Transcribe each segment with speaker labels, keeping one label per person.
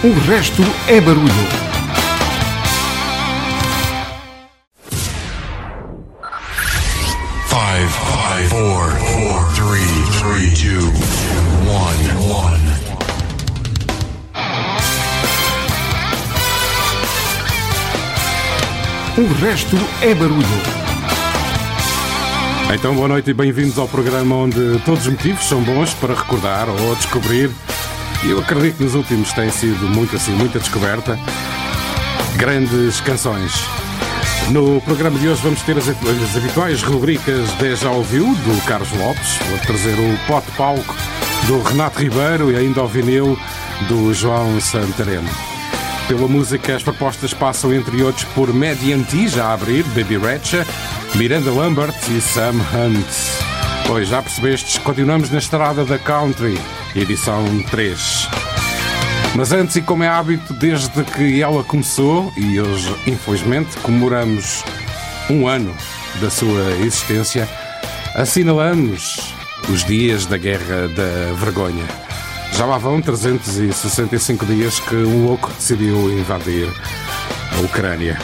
Speaker 1: O resto é barulho.
Speaker 2: Five, five, four, four, three, three, two, one, one.
Speaker 1: O resto é barulho.
Speaker 3: Então, boa noite e bem-vindos ao programa onde todos os motivos são bons para recordar ou descobrir. Eu acredito que nos últimos tem sido muito assim, muita descoberta. Grandes canções. No programa de hoje vamos ter as, as habituais rubricas Deja Ouviu, do Carlos Lopes. Vou trazer o pote palco do Renato Ribeiro e ainda ao vinil do João Santareno. Pela música, as propostas passam, entre outros, por Medianti, já a abrir, Baby Ratcha, Miranda Lambert e Sam Hunt. Pois já percebestes, continuamos na estrada da Country, edição 3. Mas antes, e como é hábito, desde que ela começou, e hoje, infelizmente, comemoramos um ano da sua existência, assinalamos os dias da Guerra da Vergonha. Já lá vão 365 dias que um louco decidiu invadir a Ucrânia.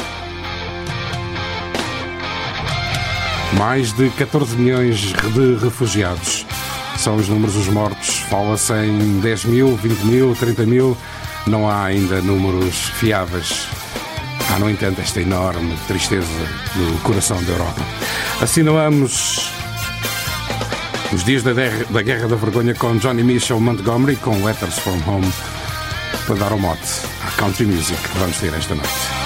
Speaker 3: Mais de 14 milhões de refugiados são os números dos mortos. Fala-se em 10 mil, 20 mil, 30 mil. Não há ainda números fiáveis. Há, no entanto, esta enorme tristeza no coração da Europa. Assinalamos os dias da, da Guerra da Vergonha com Johnny Mitchell Montgomery com Letters from Home para dar o mote à country music que vamos ter esta noite.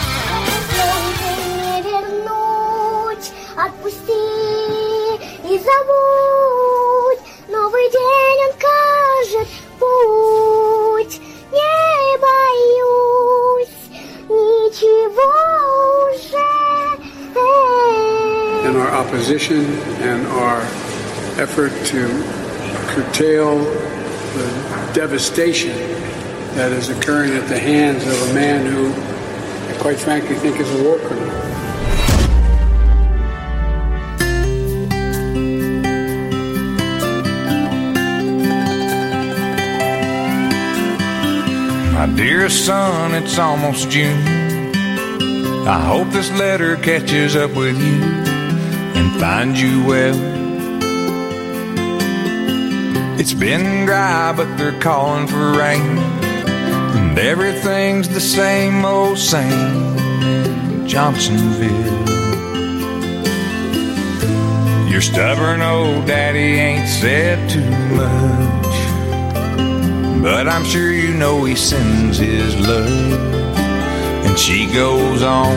Speaker 4: Effort to curtail the devastation that is occurring at the hands of a man who, I quite frankly, think is a war criminal.
Speaker 5: My dear son, it's almost June. I hope this letter catches up with you and finds you well. It's been dry, but they're calling for rain. And everything's the same old same Johnsonville. Your stubborn old daddy ain't said too much. But I'm sure you know he sends his love. And she goes on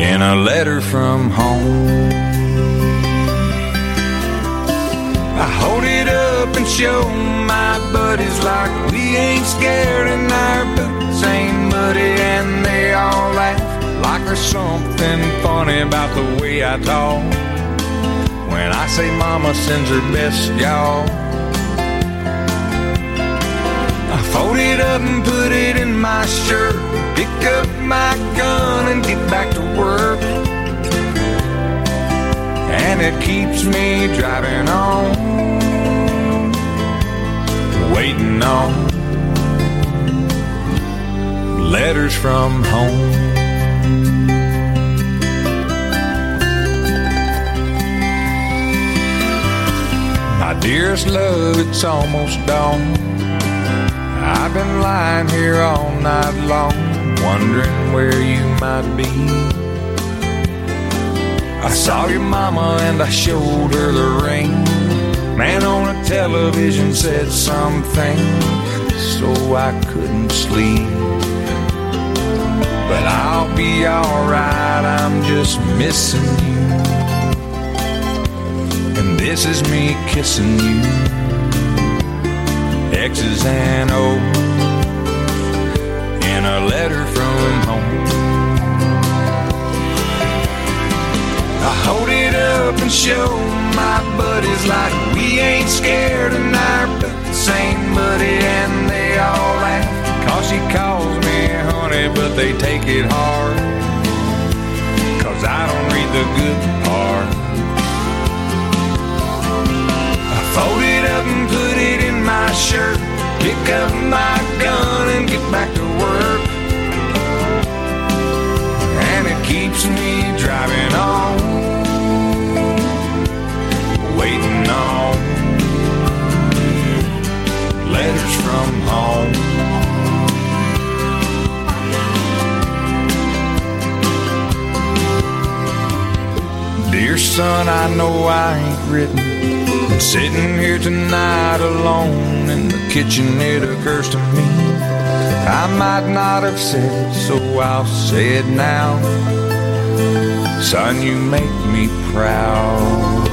Speaker 5: in a letter from home. Hold it up and show my buddies like we ain't scared and our boots ain't muddy and they all laugh like there's something funny about the way I talk. When I say mama sends her best, y'all. I fold it up and put it in my shirt. Pick up my gun and get back to work. And it keeps me driving on, waiting on letters from home. My dearest love, it's almost dawn. I've been lying here all night long, wondering where you might be. I saw your mama and I showed her the ring. Man on a television said something, so I couldn't sleep. But I'll be alright, I'm just missing you. And this is me kissing you. X's and O's in a letter from home. I hold it up and show my buddies like we ain't scared and our boots ain't muddy and they all laugh. Cause she calls me honey, but they take it hard. Cause I don't read the good part. I fold it up and put it in my shirt. Pick up my gun keeps me driving on, waiting on letters from home. Dear son, I know I ain't written. Sitting here tonight alone in the kitchen, it occurs to me I might not have said it, so I'll say it now. Son, you make me proud.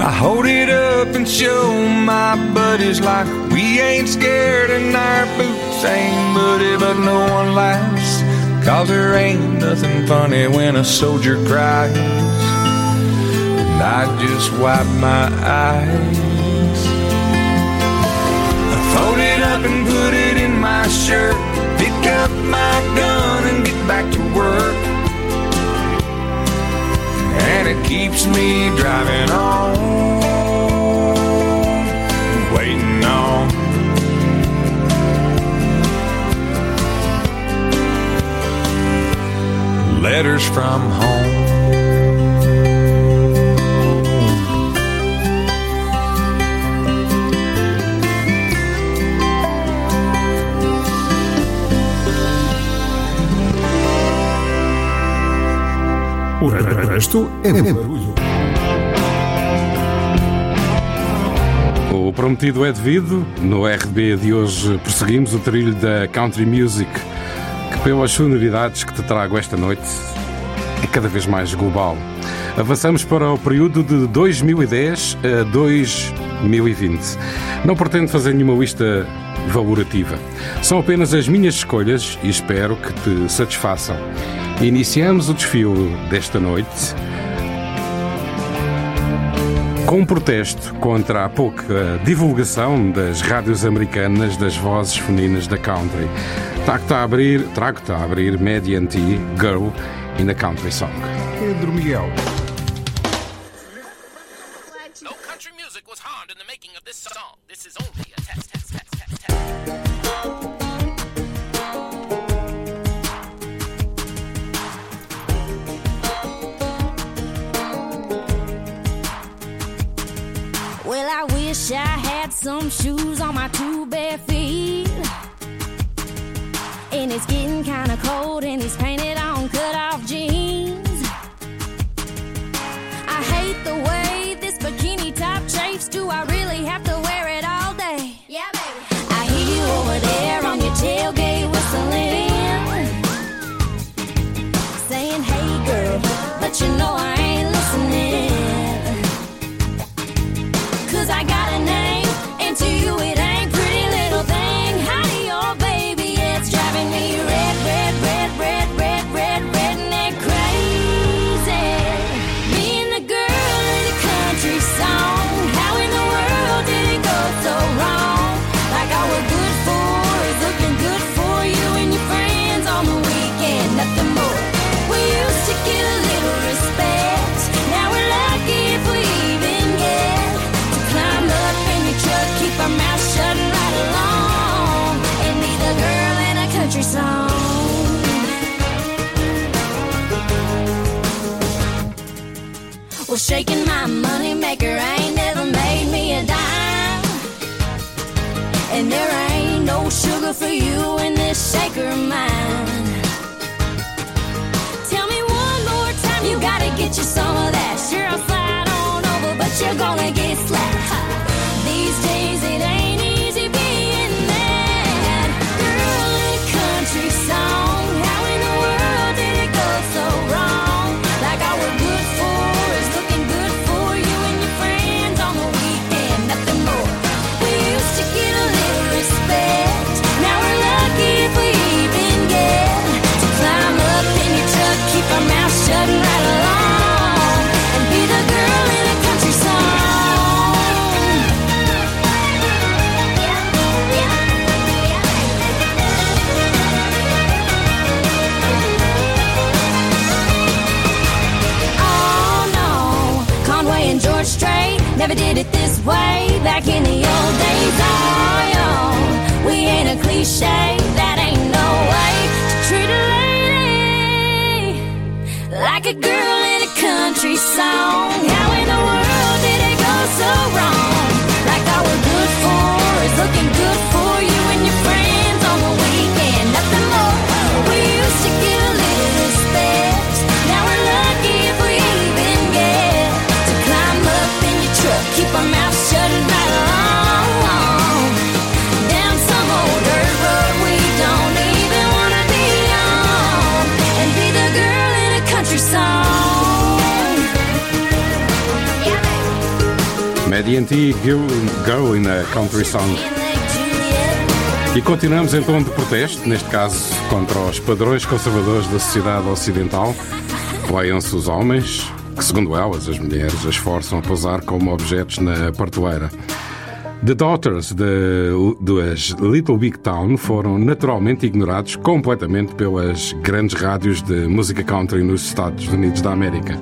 Speaker 5: I hold it up and show my buddies like we ain't scared and our boots ain't muddy, but no one laughs. Cause there ain't nothing funny when a soldier cries. And I just wipe my eyes. Shirt. Pick up my gun and get back to work. And it keeps me driving on, waiting on. Letters from home.
Speaker 1: O é barulho.
Speaker 3: O prometido é devido. No RB de hoje perseguimos o trilho da Country Music, que pelas sonoridades que te trago esta noite é cada vez mais global. Avançamos para o período de 2010 a 2020. Não pretendo fazer nenhuma lista valorativa. São apenas as minhas escolhas e espero que te satisfaçam. Iniciamos o desfile desta noite com um protesto contra a pouca divulgação das rádios americanas das vozes femininas da country. Trago-te a abrir, trago-te a abrir Mediante Girl in a Country Song.
Speaker 1: Pedro Miguel.
Speaker 6: Song.
Speaker 3: E continuamos em tom de protesto, neste caso contra os padrões conservadores da sociedade ocidental. Leiam-se os homens, que segundo elas, as mulheres, as forçam a posar como objetos na partoeira. The Daughters das Little Big Town foram naturalmente ignorados completamente pelas grandes rádios de música country nos Estados Unidos da América.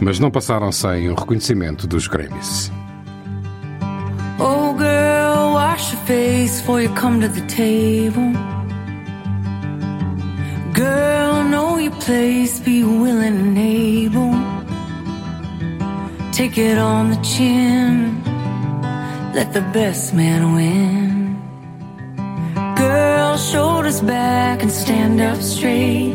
Speaker 3: Mas não passaram sem o reconhecimento dos Grammys.
Speaker 7: Your face before you come to the table. Girl, know your place, be willing and able. Take it on the chin, let the best man win. Girl, shoulders back and stand up straight.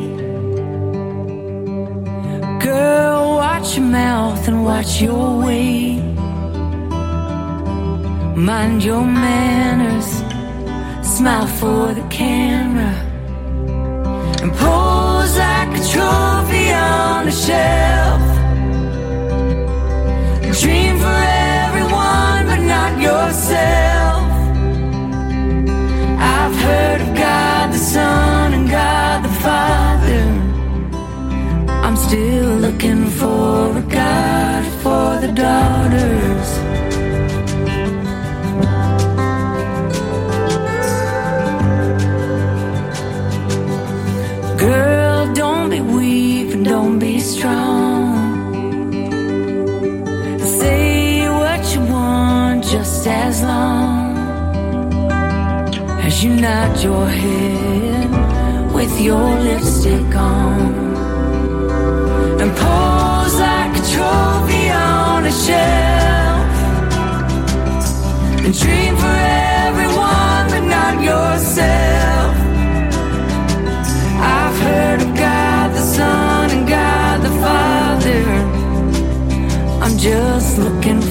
Speaker 7: Girl, watch your mouth and watch your weight. Mind your manners, smile for the camera, and pose like a trophy on a shelf. Dream for everyone, but not yourself. I've heard of God the Son and God the Father. I'm still looking for a God for the daughters. Just as long as you nod your head with your lipstick on and pose like a trophy on a shelf and dream for everyone but not yourself. I've heard of God the Son and God the Father. I'm just looking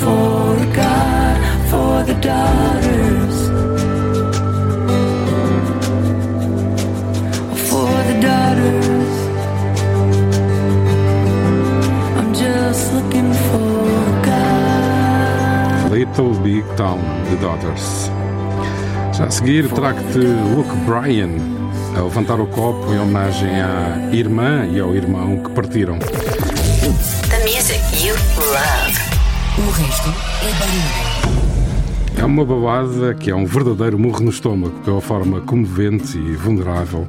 Speaker 7: for God for the daughters. For the daughters. I'm just looking for a God.
Speaker 3: Little Big Town, The Daughters. Já a seguir, trago-te Luke Bryan a levantar o copo em homenagem à irmã e ao irmão que partiram.
Speaker 8: The music you love. O resto é barulho.
Speaker 3: É uma balada que é um verdadeiro murro no estômago pela forma comovente e vulnerável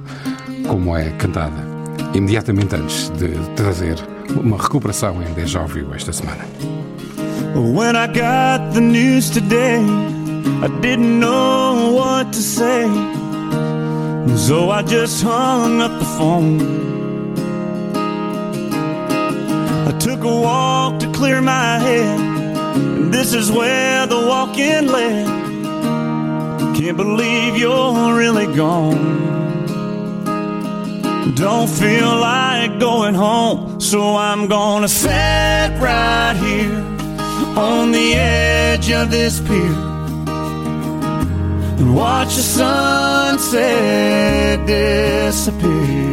Speaker 3: como é cantada. Imediatamente antes de trazer uma recuperação em déjà vu esta semana.
Speaker 9: When I got the news today, I didn't know what to say. So I just hung up the phone. I took a walk to clear my head. This is where the walk in led. Can't believe you're really gone. Don't feel like going home, so I'm gonna sit right here on the edge of this pier and watch the sunset disappear.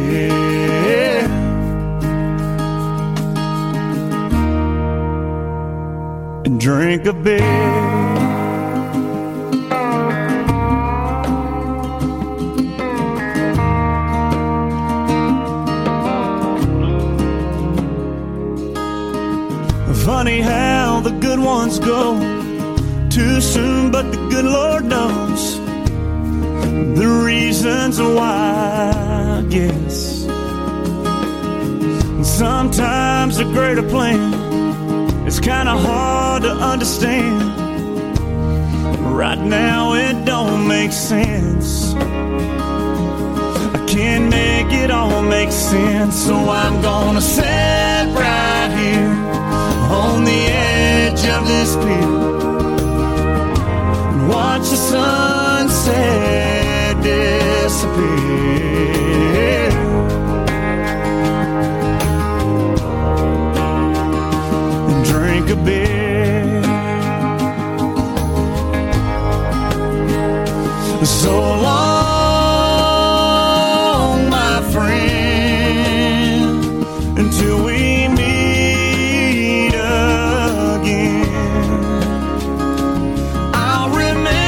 Speaker 9: Drink a beer. Funny how the good ones go too soon, but the good Lord knows the reasons why, guess. Sometimes a greater plan kind of hard to understand. Right now, it don't make sense. I can't make it all make sense, so I'm gonna sit right here on the edge of this pier and watch the sunset disappear. Long, my friend, until we meet again. I'll remember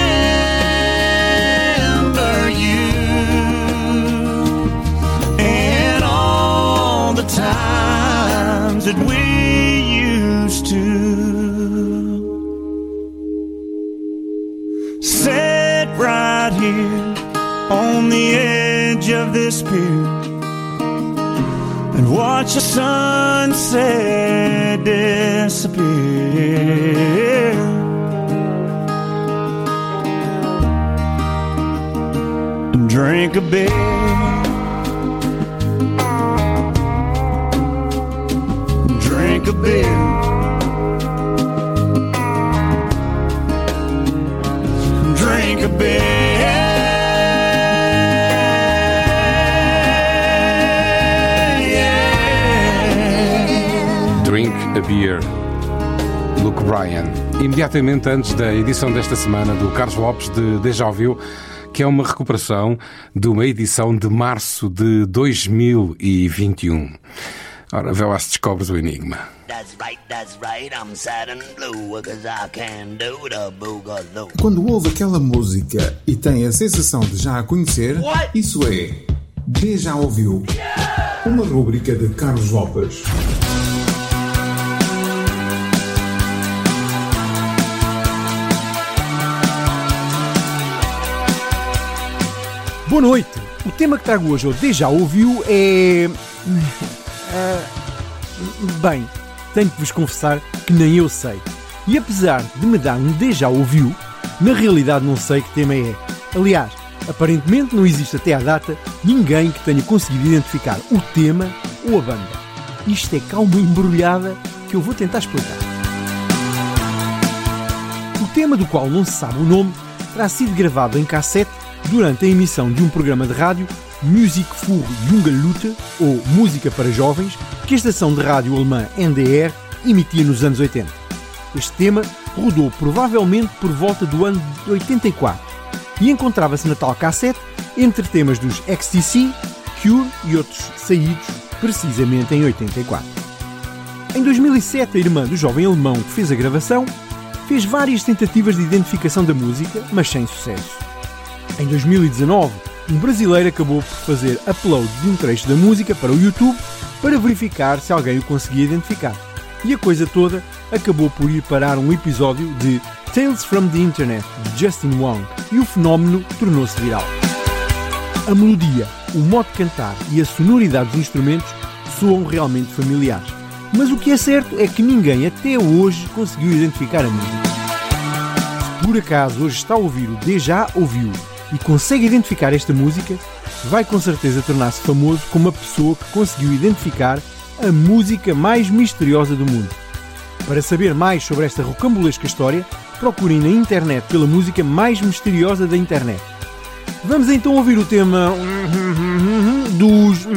Speaker 9: you and all the times that we used to watch the sunset disappear. And drink a beer. Drink a beer.
Speaker 3: Bryan. Imediatamente antes da edição desta semana do Carlos Lopes de Deja Vu, que é uma recuperação de uma edição de março de 2021. Ora, vê lá se descobres o enigma.
Speaker 10: That's right, that's right, I'm sad and blue, cause I can do the boogaloo.
Speaker 1: Quando ouve aquela música e tem a sensação de já a conhecer, isso é Deja Ouviu. Uma rúbrica de Carlos Lopes.
Speaker 11: Boa noite! O tema que trago hoje, ou déjà ouviu, é. Ah, bem, tenho que vos confessar que nem eu sei. E apesar de me dar um déjà ouviu, na realidade não sei que tema é. Aliás, aparentemente não existe até à data ninguém que tenha conseguido identificar o tema ou a banda. Isto é cá uma embrulhada que eu vou tentar explicar. O tema do qual não se sabe o nome terá sido gravado em cassete durante a emissão de um programa de rádio Music für Junge Leute, ou Música para Jovens, que a estação de rádio alemã NDR emitia nos anos 80. Este tema rodou provavelmente por volta do ano de 84 e encontrava-se na tal cassete entre temas dos XTC, Cure e outros saídos precisamente em 84. Em 2007, a irmã do jovem alemão que fez a gravação fez várias tentativas de identificação da música, mas sem sucesso. Em 2019, um brasileiro acabou por fazer upload de um trecho da música para o YouTube para verificar se alguém o conseguia identificar. E a coisa toda acabou por ir parar um episódio de Tales from the Internet de Justin Wong e o fenómeno tornou-se viral. A melodia, o modo de cantar e a sonoridade dos instrumentos soam realmente familiares. Mas o que é certo é que ninguém até hoje conseguiu identificar a música. Se por acaso hoje está a ouvir o Deja Ouviu e consegue identificar esta música, vai com certeza tornar-se famoso como a pessoa que conseguiu identificar a música mais misteriosa do mundo. Para saber mais sobre esta rocambolesca história, procurem na internet pela música mais misteriosa da internet. Vamos então ouvir o tema dos.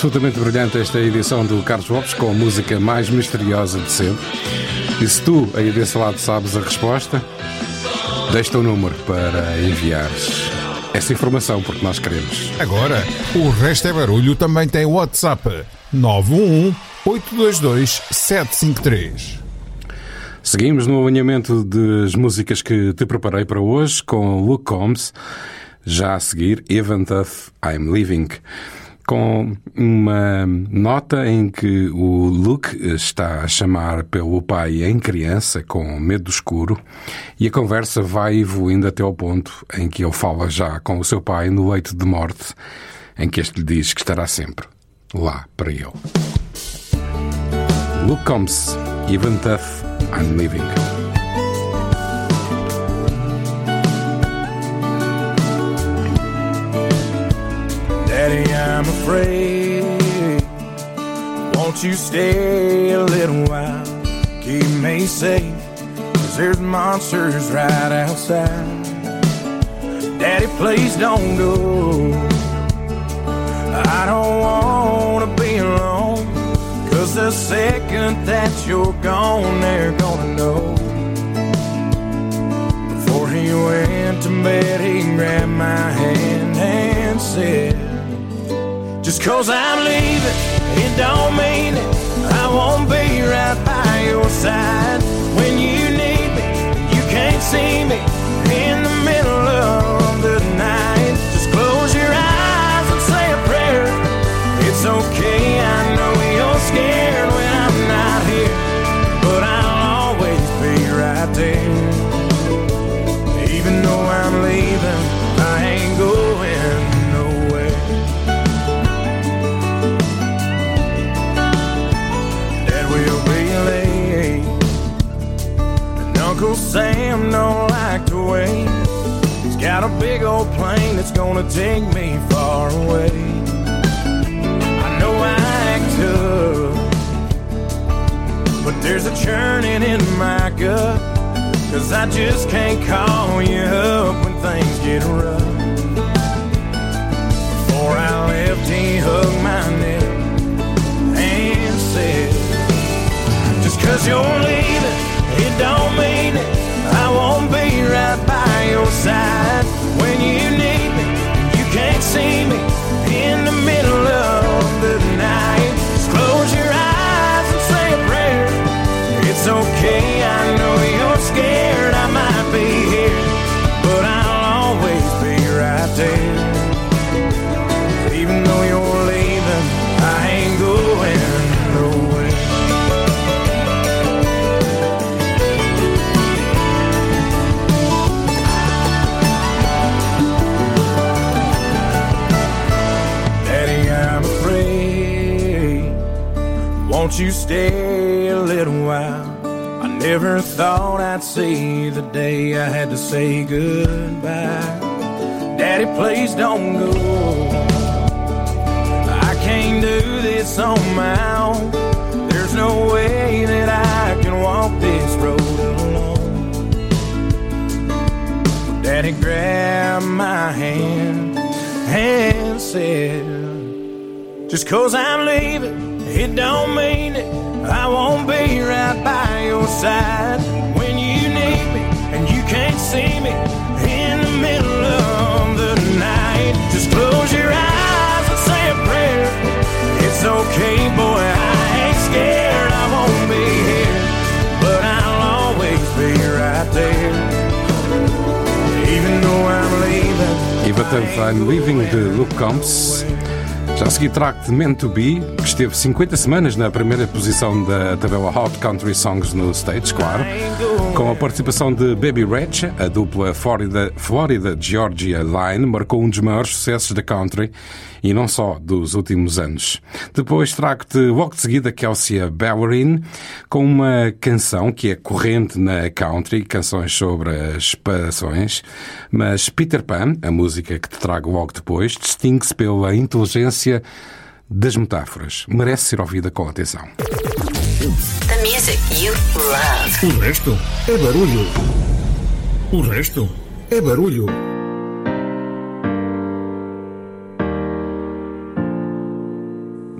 Speaker 3: Absolutamente brilhante esta edição do Carlos Lopes com a música mais misteriosa de sempre. E se tu aí desse lado sabes a resposta, deixa o número para enviares essa informação, porque nós queremos.
Speaker 12: Agora, o resto é barulho também tem WhatsApp 911 822 753.
Speaker 3: Seguimos no alinhamento das músicas que te preparei para hoje com Luke Combs. Já a seguir, Even Tough I'm Leaving. Com uma nota em que o Luke está a chamar pelo pai em criança, com medo do escuro, e a conversa vai evoluindo até ao ponto em que ele fala já com o seu pai no leito de morte, em que este lhe diz que estará sempre lá para ele. Luke Combs, Even Tough I'm Leaving.
Speaker 9: Daddy, I'm afraid. Won't you stay a little while? Keep me safe, cause there's monsters right outside. Daddy, please don't go. I don't wanna be alone, cause the second that you're gone, they're gonna know. Before he went to bed, he grabbed my hand and said, Just cause I'm leaving, it don't mean it. I won't be right by your side when you need me. You can't see me in the middle of the night. Uncle Sam don't like to wait. He's got a big old plane that's gonna take me far away. I know I act tough, but there's a churning in my gut. Cause I just can't call you up when things get rough. Before I left, he hugged my neck and said, Just cause you're leaving, it don't mean. I won't be right by your side when you need me. You can't see me in the middle of the night. Just close your eyes and say a prayer. It's okay, Won't you stay a little while? I never thought I'd see the day I had to say goodbye. Daddy, please don't go. I can't do this on my own. There's no way that I can walk this road alone. Daddy grabbed my hand and said, Just cause I'm leaving, it don't mean it. I won't be right by your side when you need me and you can't see me in the middle of the night. Just close your eyes and say a prayer. It's okay, boy, I ain't scared. I won't be here, but I'll always be right there. Even though I'm leaving.
Speaker 3: Even though I'm Leaving the Luke Combs. Já a seguir trago de Meant to Be, que esteve 50 semanas na primeira posição da tabela Hot Country Songs no States, claro, com a participação de Baby Rach, a dupla Florida, Florida Georgia Line, marcou um dos maiores sucessos da country e não só dos últimos anos. Depois trago-te logo de seguida Kelsey Ballerin, com uma canção que é corrente na country, canções sobre as passões, mas Peter Pan, a música que te trago logo depois, distingue-se pela inteligência das metáforas. Merece ser ouvida com atenção.
Speaker 8: The music you love.
Speaker 12: O resto é barulho. O resto é barulho.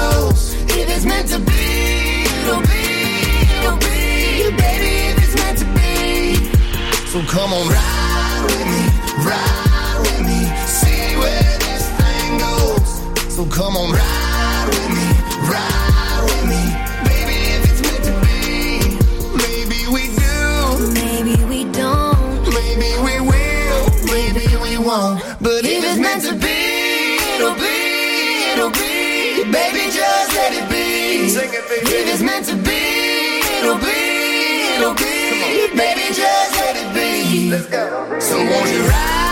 Speaker 9: thing.
Speaker 13: If it's meant to be, it'll be, it'll be. Baby, if it's meant to be.
Speaker 9: So come on, ride with me, ride with me, see where this thing goes. So come on, ride with me, ride with me, baby, if it's meant to be. Maybe we do,
Speaker 13: Maybe we don't.
Speaker 9: maybe we will, maybe we won't. But if it's meant to be, baby.
Speaker 13: If it's meant to be, it'll be, it'll be. Baby, just let it be.
Speaker 9: Let's go. So won't you ride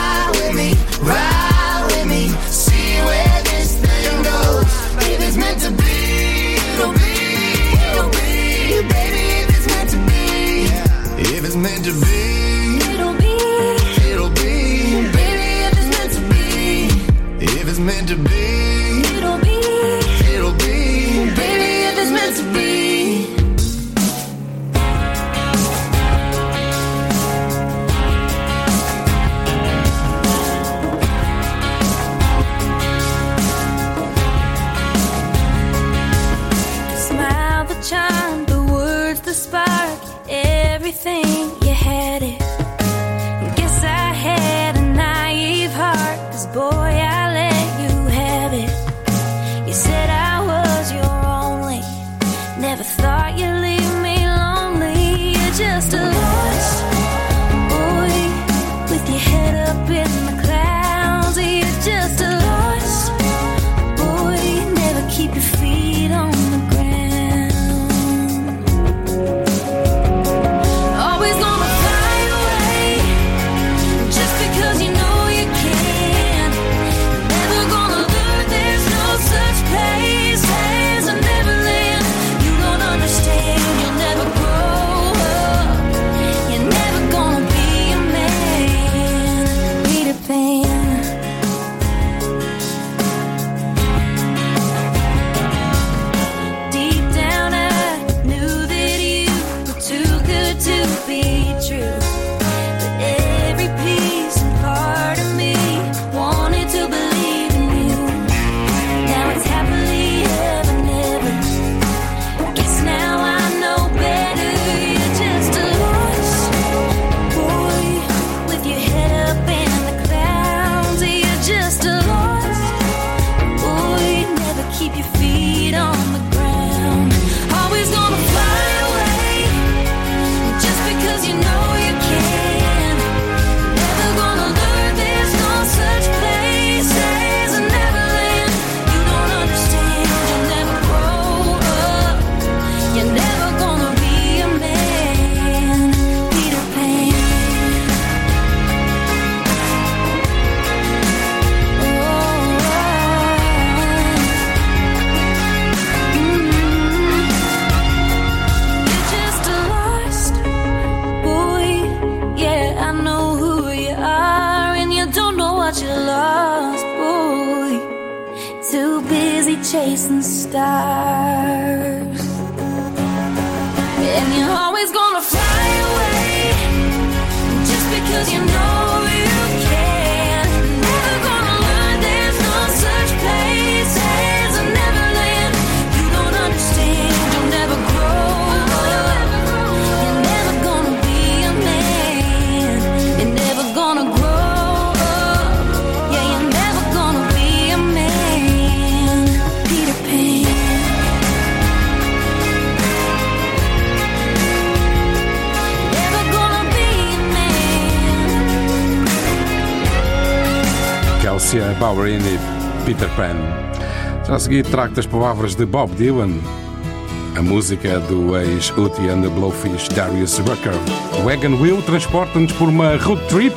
Speaker 3: Elsia Bowerin e Peter Pan. Já a seguir trago as palavras de Bob Dylan, a música do ex-Uti and the Blowfish Darius Rucker. Wagon Wheel transporta-nos por uma road trip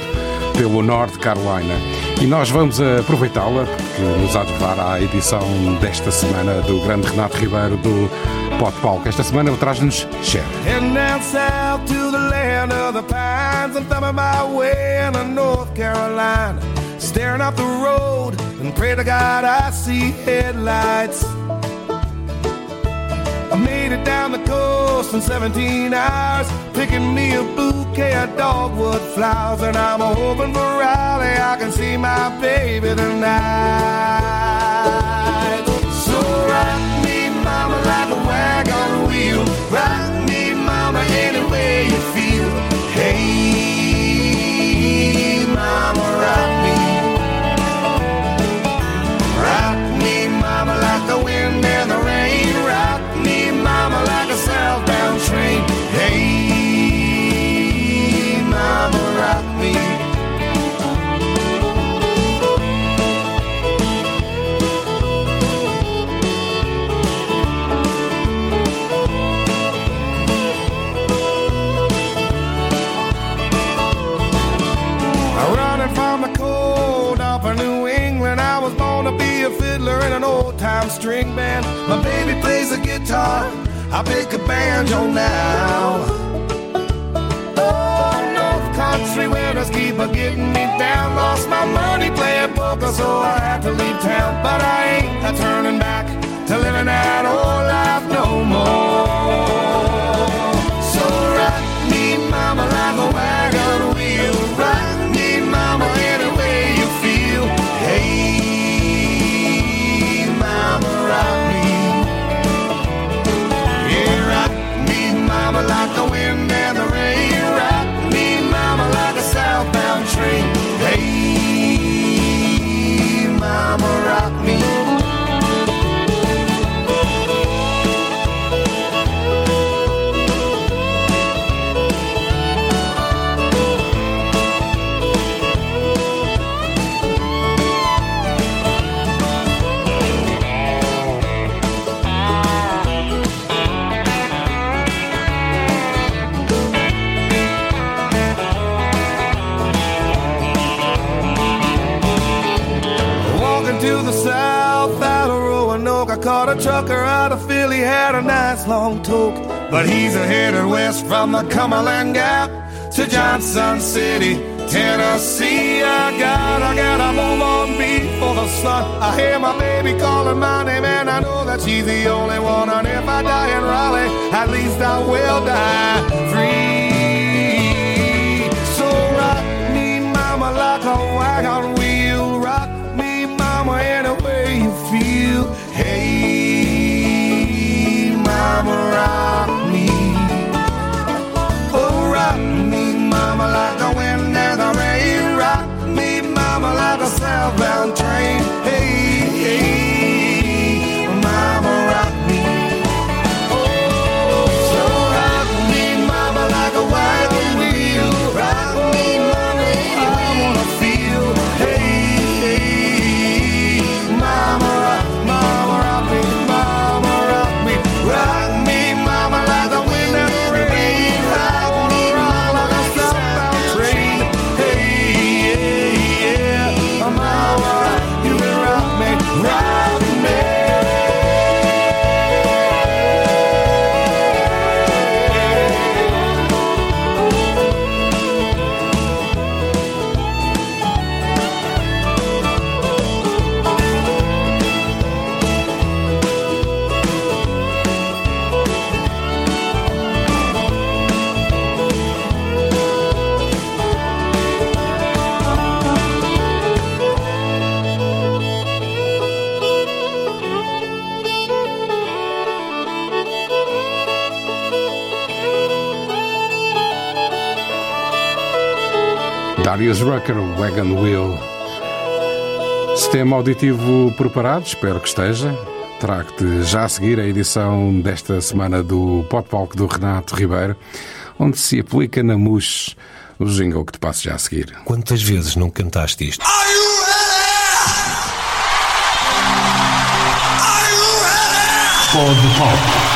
Speaker 3: pelo Norte Carolina e nós vamos aproveitá-la porque nos há de levar à edição desta semana do grande Renato Ribeiro do Pote Palco. Esta semana traz-nos Cher.
Speaker 13: Carolina. staring out the road and pray to God I see headlights. I made it down the coast in 17 hours, picking me a bouquet of dogwood flowers, and I'm hoping for Riley I can see my baby tonight. guitar, I pick a banjo now. Oh, North Country winners keep a getting me down. Lost my money playing poker, so I had to leave town. But I ain't a turning back to living that old life no more. Had a nice long talk, But he's a headed west from the Cumberland Gap to Johnson City, Tennessee. I got, I gotta move on before the sun. I hear my baby calling my name, and I know that she's the only one. And if I die in Raleigh, at least I will die free. So rock me, mama, like a wagon wheel. Rock me, mama, any way you feel. Hey, mama, rock me. Oh, rock me, mama, like the wind and the rain. Rock me, mama, like a southbound
Speaker 3: Darius Rucker, Wagon Wheel. Sistema auditivo preparado, espero que esteja. Trago-te já a seguir a edição desta semana do Pop Palco do Renato Ribeiro, onde se aplica na MUS o jingle que te passo já a seguir.
Speaker 14: Quantas vezes não cantaste isto?
Speaker 15: Pode palco.
Speaker 5: Tero,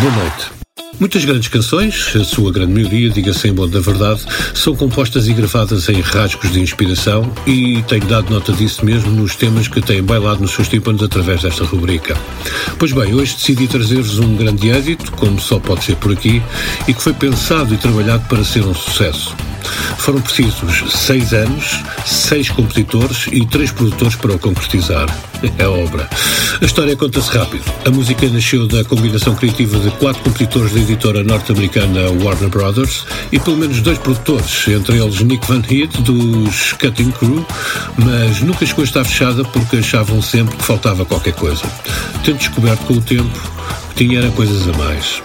Speaker 14: Boa noite. Muitas grandes canções, a sua grande maioria, diga-se em bom da verdade, são compostas e gravadas em rasgos de inspiração e tenho dado nota disso mesmo nos temas que têm bailado nos seus tímpanos através desta rubrica. Pois bem, hoje decidi trazer-vos um grande êxito, como só pode ser por aqui, e que foi pensado e trabalhado para ser um sucesso. Foram precisos seis anos, seis compositores e três produtores para o concretizar. É obra. A história conta-se rápido. A música nasceu da combinação criativa de quatro compositores da editora norte-americana Warner Brothers e pelo menos dois produtores, entre eles Nick Van Heet, dos Cutting Crew, mas nunca chegou a estar fechada porque achavam sempre que faltava qualquer coisa. Tendo descoberto com o tempo tinha era coisas a mais.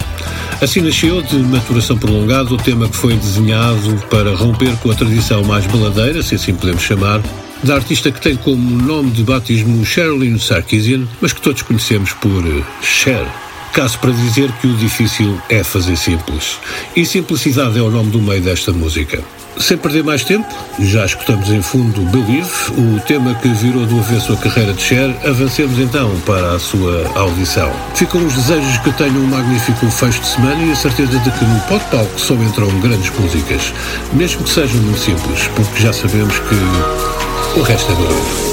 Speaker 14: Assim nasceu, de maturação prolongada, o tema que foi desenhado para romper com a tradição mais baladeira, se assim podemos chamar, da artista que tem como nome de batismo Sherilyn Sarkisian, mas que todos conhecemos por eh, Cher. Caso para dizer que o difícil é fazer simples. E simplicidade é o nome do meio desta música. Sem perder mais tempo, já escutamos em fundo Believe, o tema que virou do avesso a carreira de Cher, avancemos então para a sua audição. Ficam os desejos que tenham um magnífico fecho de semana e a certeza de que no Pod Palco só entram grandes músicas, mesmo que sejam muito simples, porque já sabemos que o resto é barulho.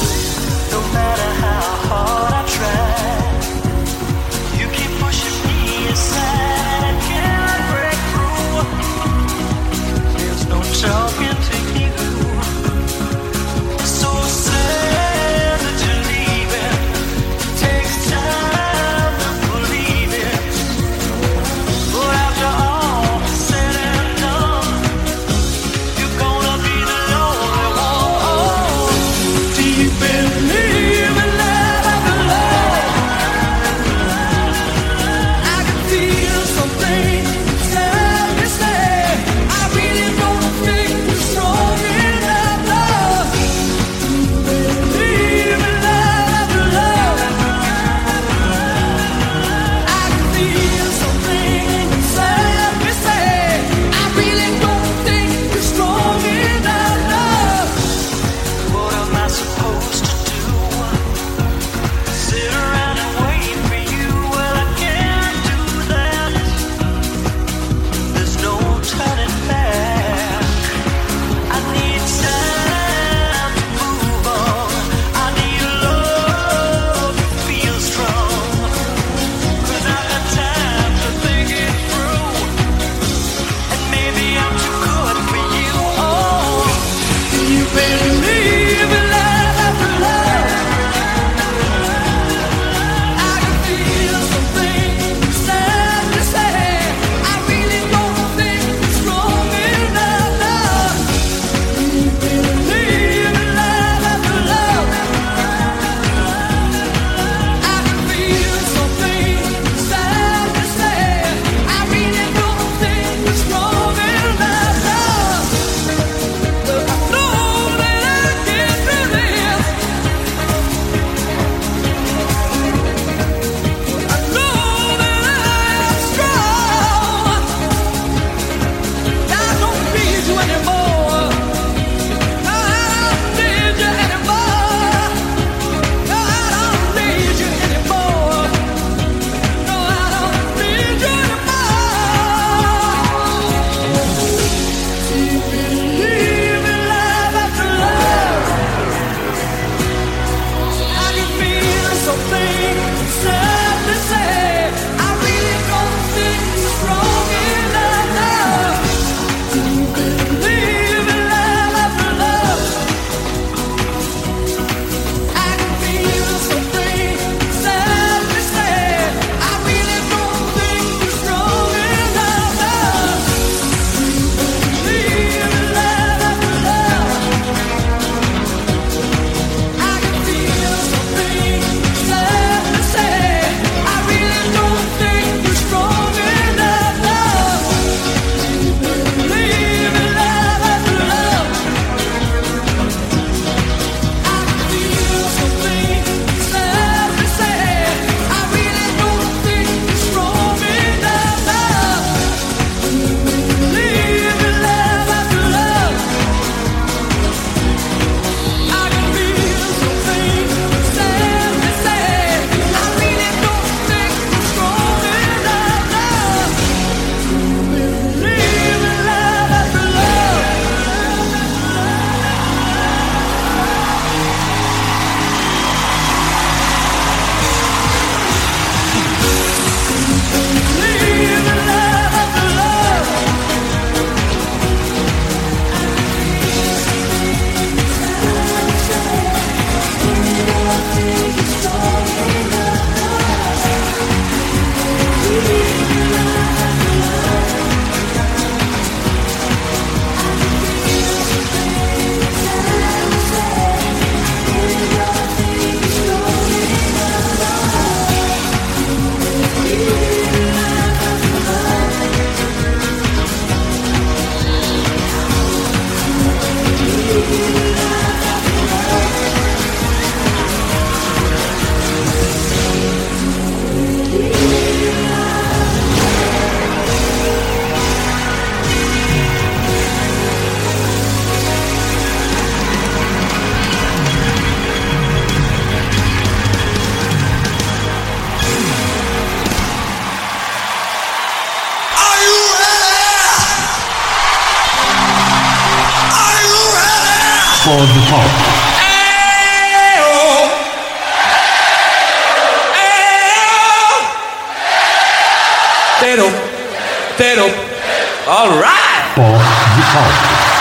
Speaker 16: 好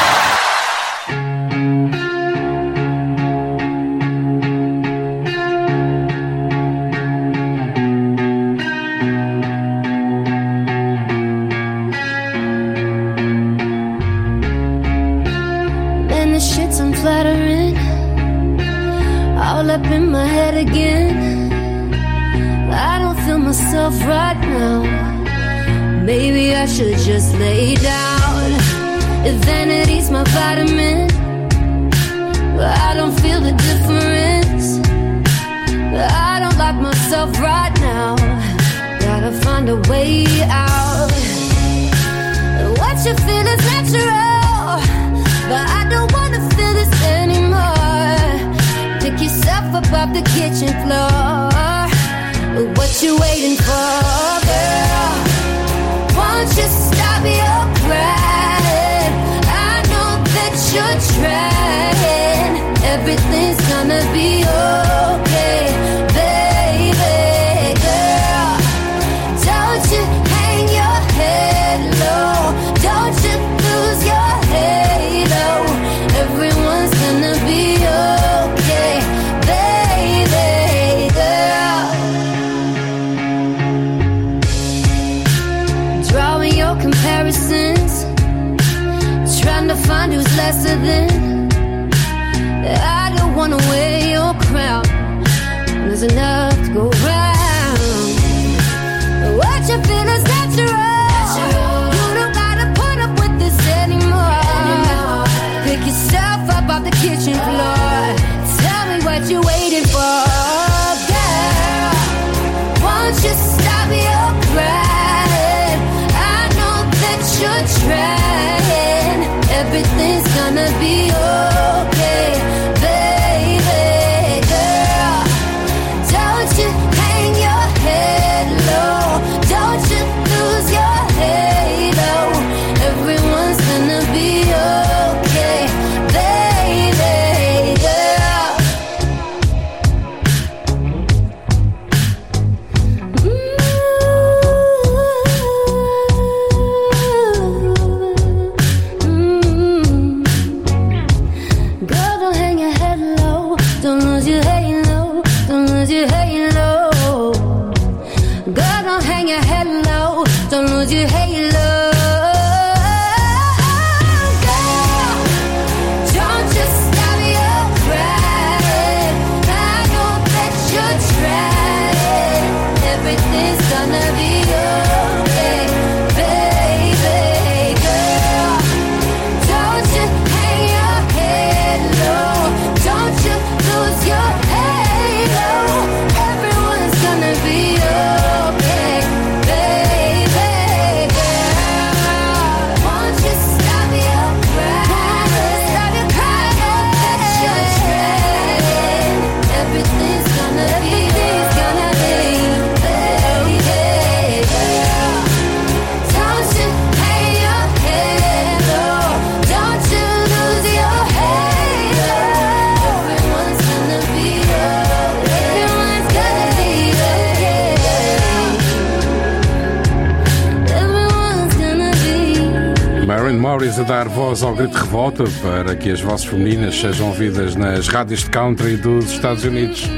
Speaker 16: dar voz ao grito de revolta para que as vozes femininas sejam ouvidas nas rádios de country dos Estados Unidos.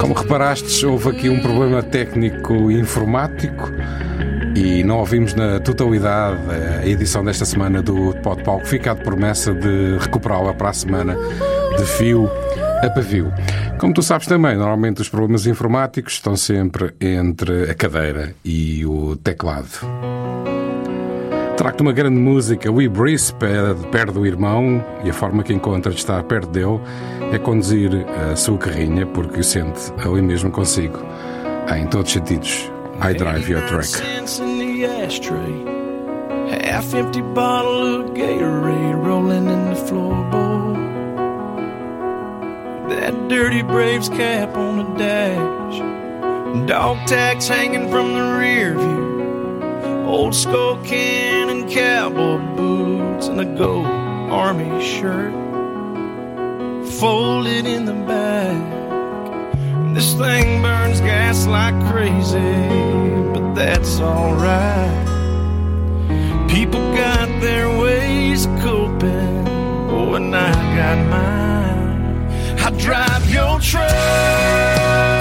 Speaker 16: Como reparastes, houve aqui um problema técnico informático e não ouvimos na totalidade a edição desta semana do Pod Palco. Fica a promessa de recuperá-la para a semana de fio a pavio. Como tu sabes também, normalmente os problemas informáticos estão sempre entre a cadeira e o teclado. Extrato uma grande música, We Breeze, perde do irmão, e a forma que encontra de estar perto dele é conduzir a sua carrinha, porque o sente ali mesmo consigo, em todos os sentidos. I drive your truck.
Speaker 17: Half empty bottle of Gatorade rolling in the floorboard. That dirty Braves cap on the dash. Dog tags hanging from the rear view. Old skull can and cowboy boots and a gold army shirt
Speaker 3: folded in the back. This thing burns gas like crazy, but that's alright. People got their ways of coping, oh, and I got mine. I drive your truck.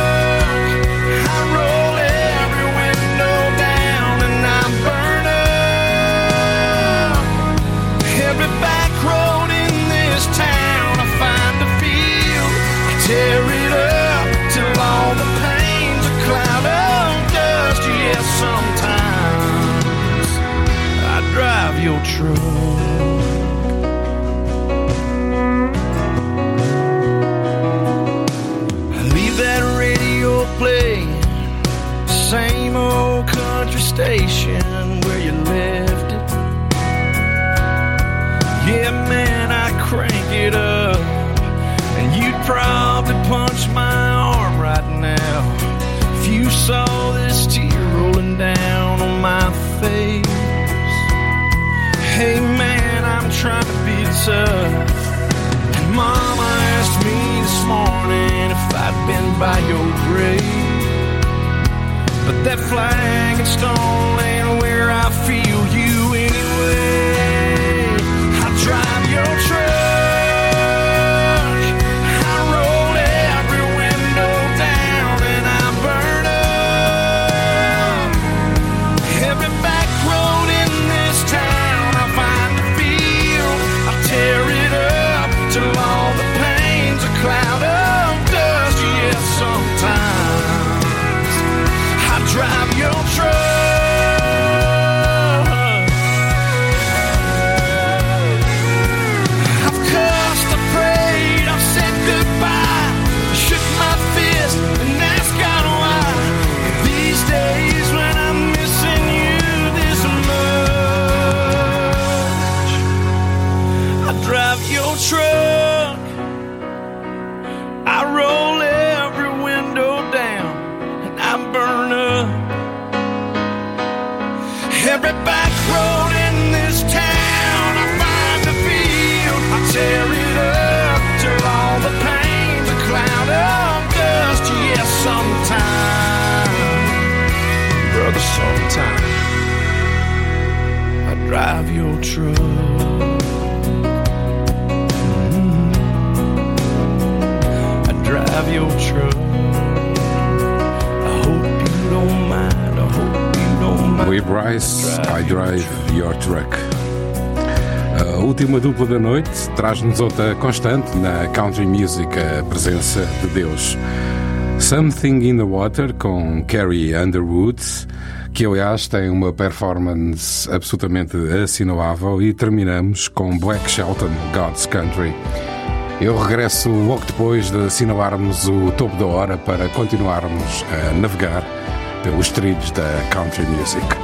Speaker 3: That radio playing, same old country station where you left it. Yeah, man, I crank it up, and you'd probably punch my arm right now if you saw this tear rolling down on my face. Hey, man, I'm trying to be tough. And Mama asked me this morning if I'd been by your grave. But that flag and stone ain't where I feel you anyway. I drive your truck. A
Speaker 1: última dupla da noite traz-nos outra constante na country music, a presença de Deus. Something in the Water com Carrie Underwood, que aliás tem uma performance absolutamente assinalável, e terminamos com Black Shelton, God's Country. Eu regresso logo depois de assinalarmos o topo da hora para continuarmos a navegar pelos trilhos da country music.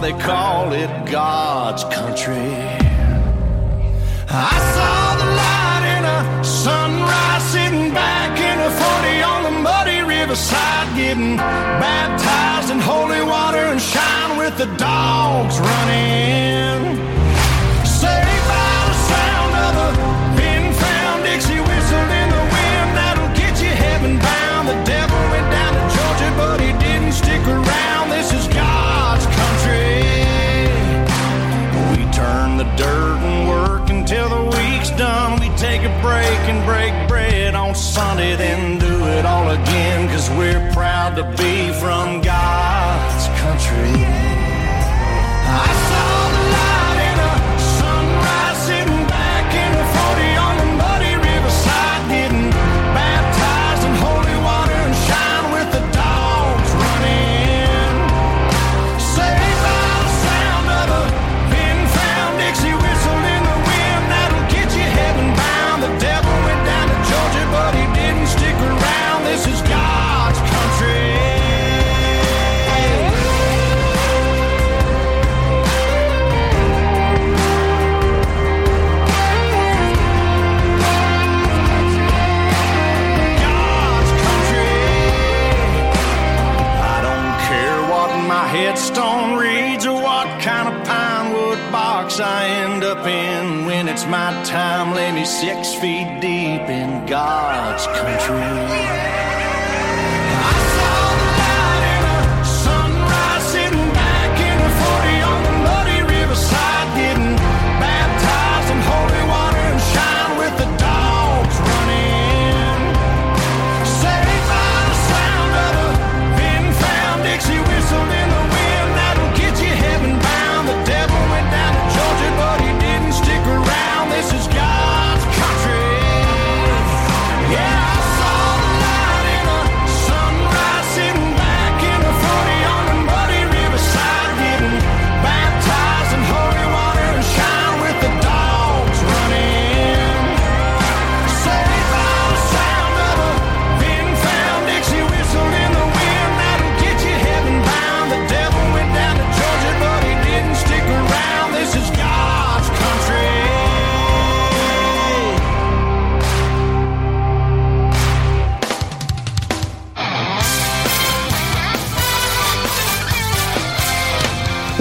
Speaker 18: they
Speaker 13: call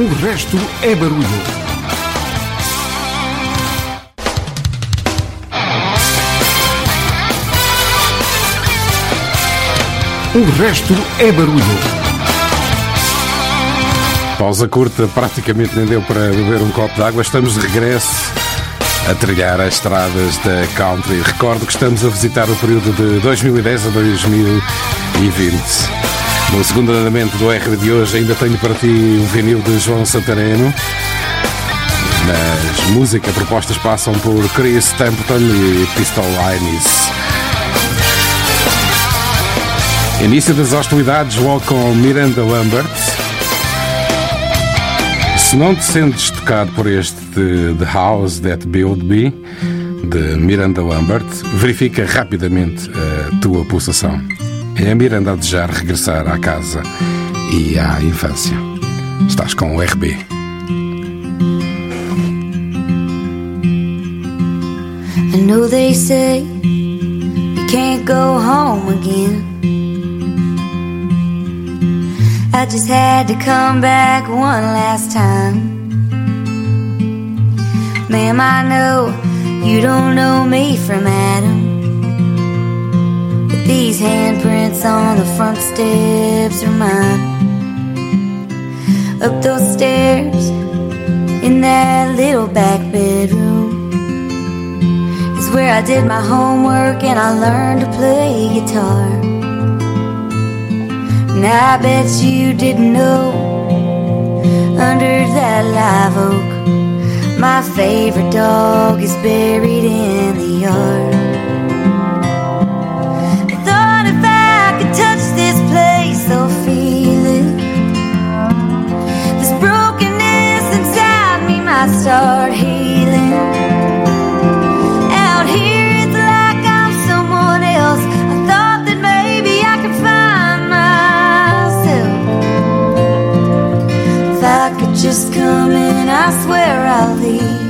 Speaker 12: O resto é barulho. O resto é barulho.
Speaker 3: Pausa curta, praticamente nem deu para beber um copo d'água. Estamos de regresso a trilhar as estradas da country. Recordo que estamos a visitar o período de 2010 a 2020. No segundo andamento do R de hoje ainda tenho para ti o vinil de João Santareno. As músicas propostas passam por Chris Templeton e Pistol Ines. Início das hostilidades logo com Miranda Lambert. Se não te sentes tocado por este The House That Build Me, de Miranda Lambert, verifica rapidamente a tua pulsação. É a Miranda a desejar regressar à casa e à infância. Estás com o RB.
Speaker 19: I know they say you can't go home again. I just had to come back one last time. Ma'am, I know you don't know me from Adam. These handprints on the front steps are mine. Up those stairs in that little back bedroom is where I did my homework and I learned to play guitar. And I bet you didn't know under that live oak, my favorite dog is buried in the yard. Start healing. Out here, it's like I'm someone else. I thought that maybe I could find myself. If I could just come in, I swear I'll leave.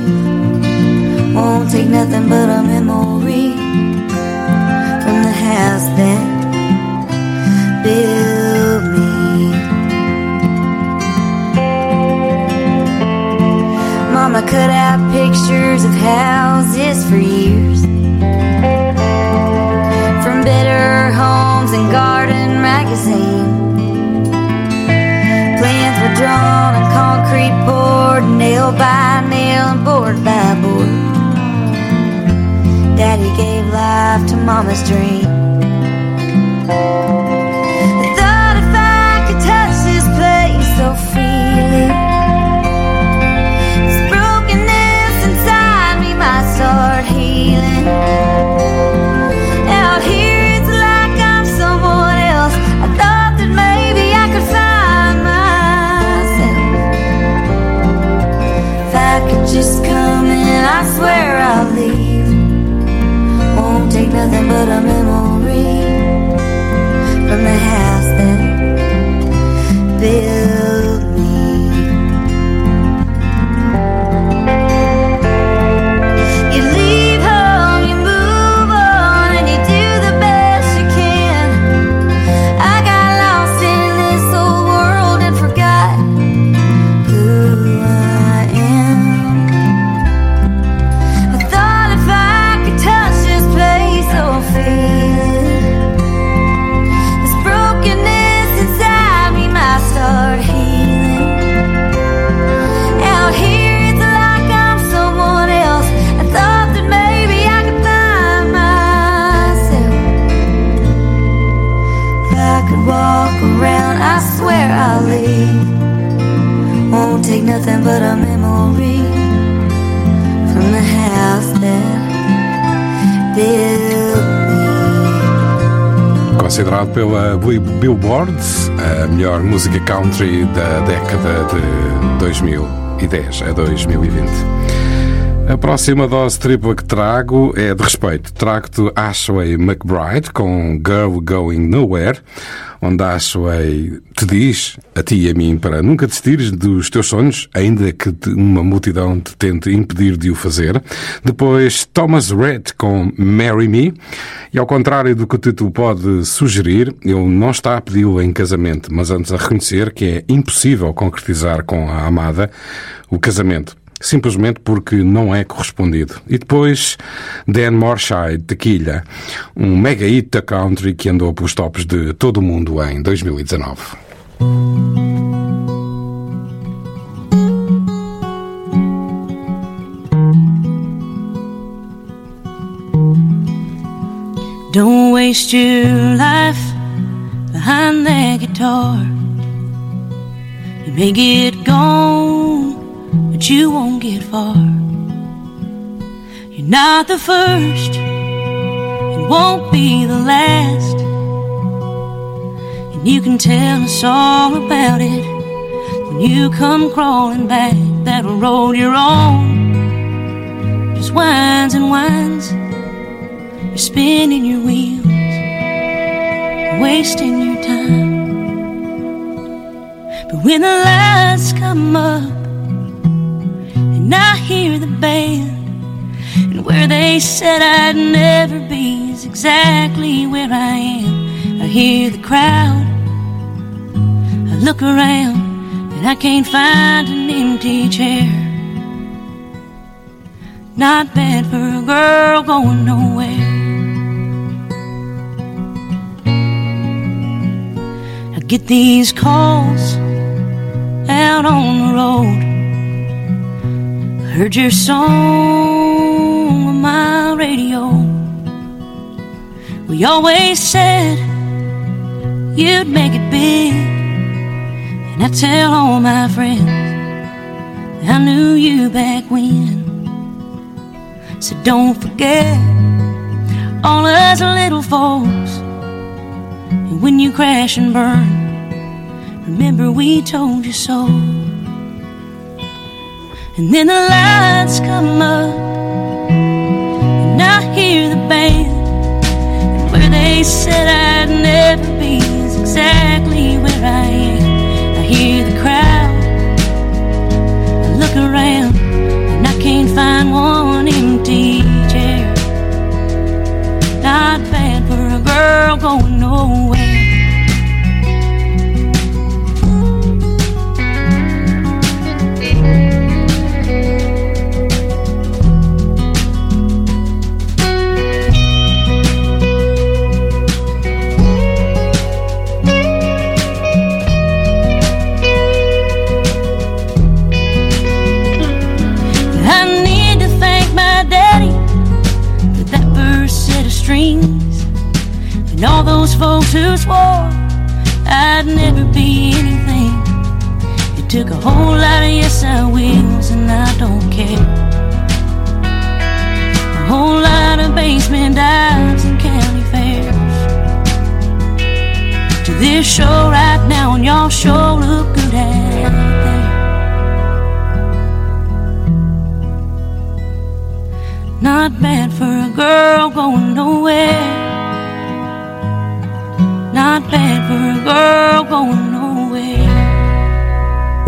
Speaker 19: Won't take nothing but a memory from the house that built Mama cut out pictures of houses for years. From Better Homes and Garden Magazine. Plans were drawn on concrete board, nail by nail and board by board. Daddy gave life to Mama's dream. I swear I'll leave. Won't take nothing but a memory Take nothing but a memory from the house that built
Speaker 3: Considerado pela Bill- Billboard a melhor música country da década de 2010 a 2020. A próxima dose tripla que trago é de respeito. Trago-te Ashley McBride com Girl Going Nowhere, onde Ashley te diz, a ti e a mim, para nunca desistires dos teus sonhos, ainda que uma multidão te tente impedir de o fazer. Depois Thomas Rhett com Marry Me, e ao contrário do que o título pode sugerir, ele não está a pedi-lo em casamento, mas antes a reconhecer que é impossível concretizar com a amada o casamento simplesmente porque não é correspondido. E depois Dan Morshide, Tequila, um mega hit da country que andou pelos tops de todo o mundo em 2019.
Speaker 20: Don't waste your life behind that guitar. You may get gone, but you won't get far. You're not the first, and won't be the last. And you can tell us all about it when you come crawling back that road you're on. Just winds and winds. You're spinning your wheels, wasting your time. But when the lights come up and I hear the band, and where they said I'd never be is exactly where I am. I hear the crowd, I look around, and I can't find an empty chair. Not bad for a girl going nowhere. I get these calls out on the road. Heard your song on my radio. We always said you'd make it big. And I tell all my friends I knew you back when. So don't forget all us little folks. And when you crash and burn, remember we told you so.
Speaker 1: And then the lights come up, and I hear the band. And where they said I'd never be is exactly where I am. I hear the crowd, I look around, and I can't find one empty chair. Not bad for a girl going nowhere. Swore I'd never be anything. It took a whole lot of yes I wills and I don't care. A whole lot of basement dives and county fairs. To this show right now and y'all sure look good out there. Not bad for a girl going nowhere. Not bad for a girl going nowhere.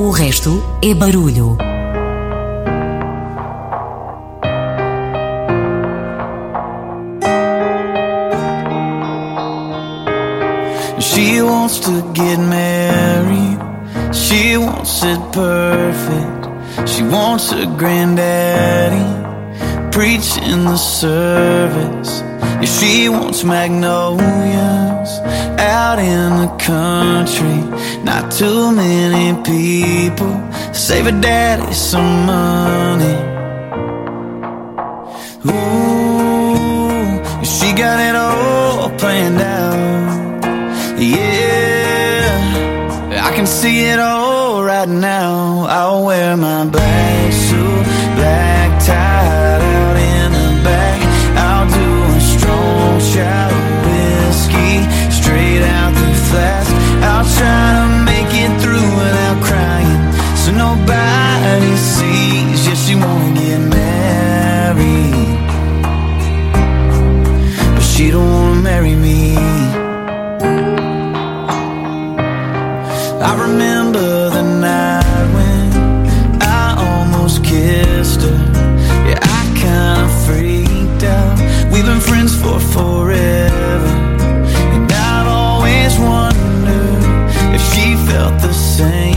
Speaker 21: O resto é barulho.
Speaker 13: She wants to get married. She wants it perfect. She wants a granddaddy preaching the service. Yeah, she wants magnolias out in the country. Not too many people save her daddy some money. Ooh, she got it all planned out. Yeah, I can see it all right now. I'll wear my black I'll try to make it through without crying, so nobody sees. Yeah, she wanna get married, but she don't wanna marry me. I remember same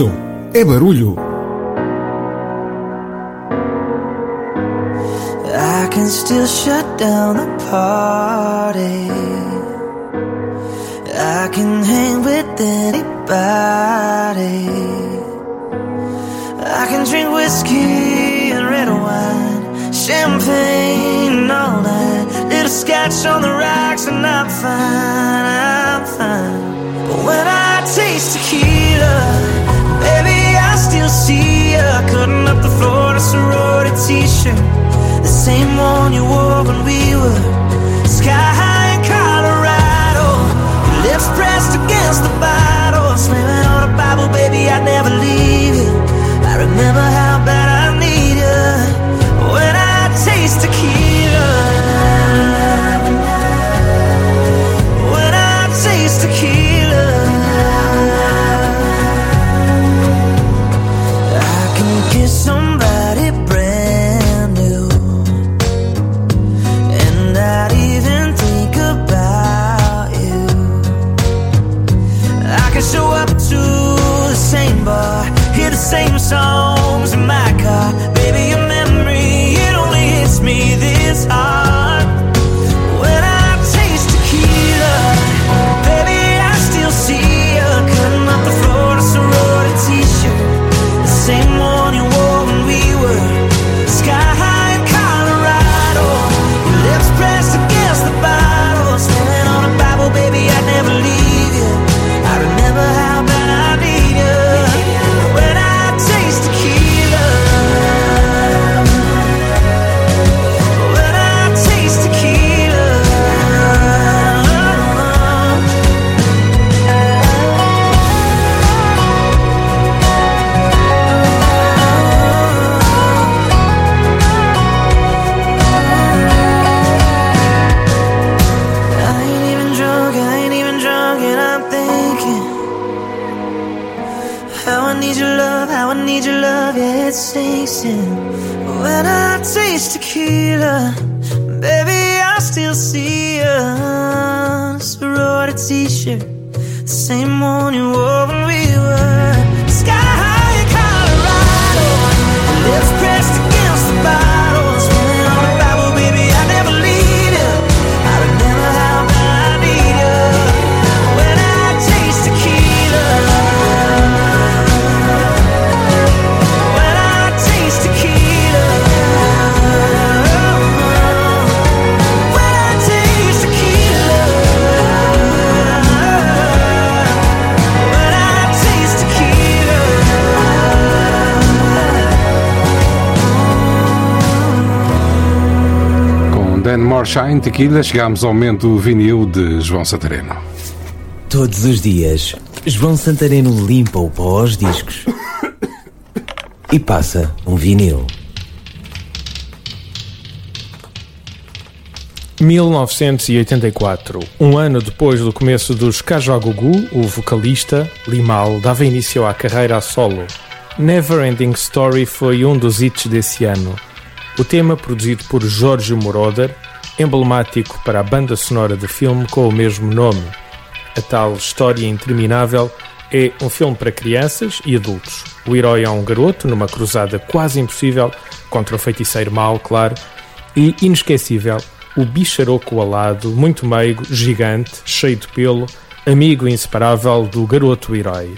Speaker 12: O resto é barulho.
Speaker 13: I can still shut down the party. I can hang with anybody. I can drink whiskey and red wine, champagne all that. Little scotch on the rocks, and I'm fine, a sorority t-shirt, the same one you wore when we were sky high in Colorado. Your lips pressed against the bottle, slamming on a Bible, baby, I'd never leave you. I remember how bad I need you when I taste tequila. Tequila, I can kiss somebody same songs Sorority
Speaker 3: Morshine Tequila chegámos ao momento vinil de João Santareno.
Speaker 22: Todos os dias, João Santareno limpa o pó aos discos e passa um vinil.
Speaker 23: 1984, um ano depois do começo dos Kajagogu, o vocalista, Limal, dava início à carreira a solo. Never Ending Story foi um dos hits desse ano. O tema, produzido por Jorge Moroder, emblemático para a banda sonora de filme com o mesmo nome. A tal história interminável é um filme para crianças e adultos. O herói é um garoto numa cruzada quase impossível contra o feiticeiro mau, claro, e inesquecível, o bicharoco alado, muito meigo, gigante, cheio de pelo, amigo inseparável do garoto herói.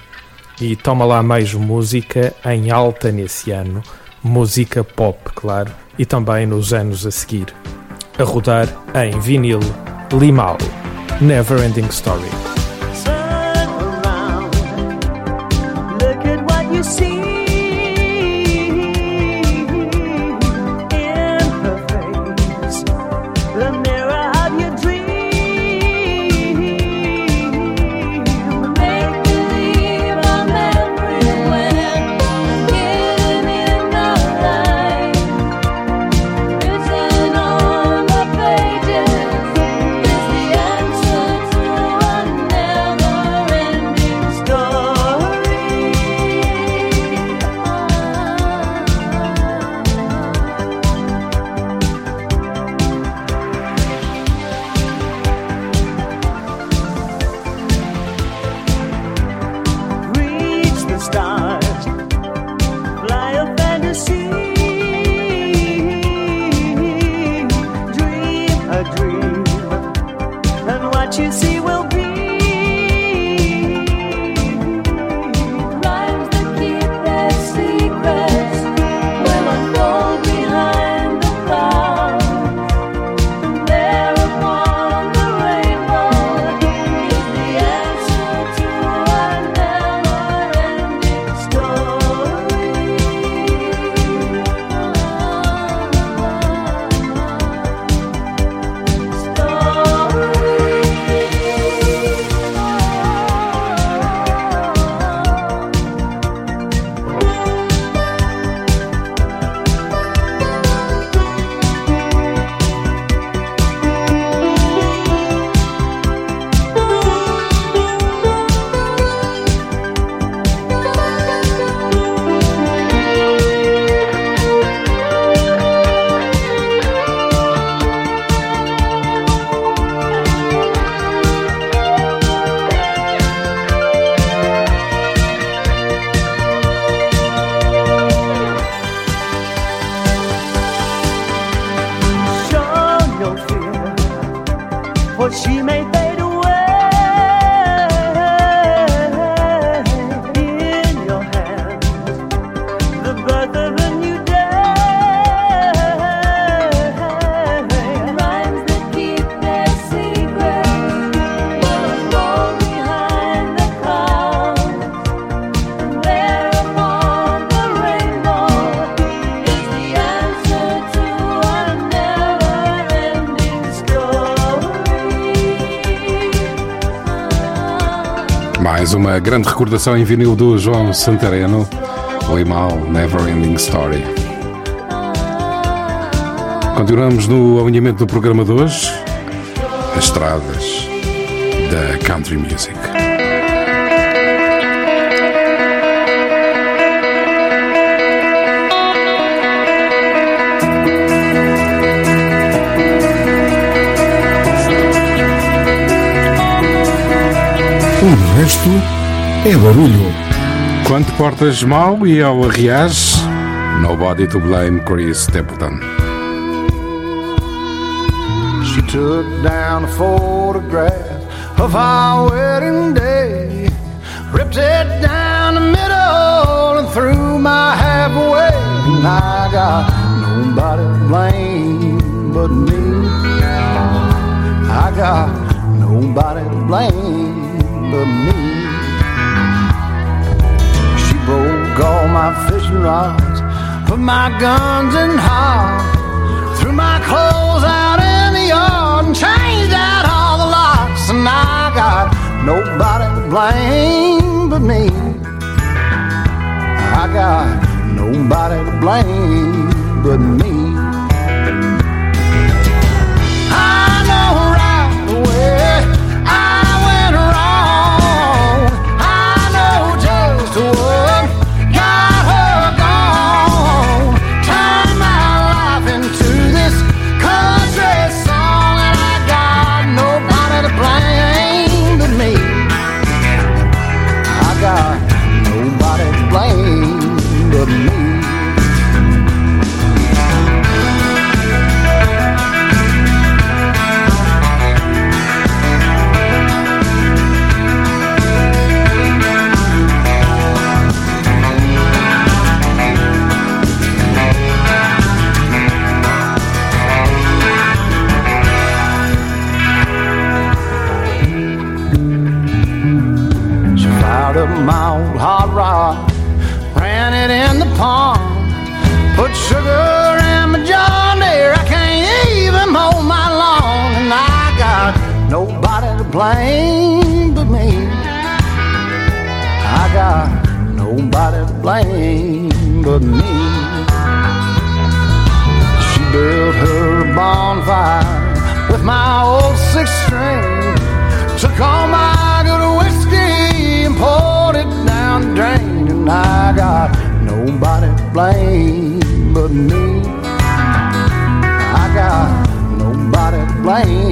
Speaker 23: E toma lá mais música em alta nesse ano, música pop, claro, e também nos anos a seguir. A rodar em vinil, Limal, Never Ending Story.
Speaker 3: Uma grande recordação em vinil do João Santareno, o Imal Never Ending Story. Continuamos no alinhamento do programa de hoje, as estradas da country music.
Speaker 12: O resto é barulho.
Speaker 3: Quando portas mal e ao arriares, nobody to blame Chris Stapleton.
Speaker 24: She took down a photograph of our wedding day, ripped it down the middle and threw my half away. And I got nobody to blame but me. I got nobody but me. She broke all my fishing rods, put my guns in hide, threw my clothes out in the yard and changed out all the locks. And I got nobody to blame but me. I got nobody to blame but me. Me. She built her bonfire with my old six string. Took all my good whiskey and poured it down the drain. And I got nobody to blame but me. I got nobody to blame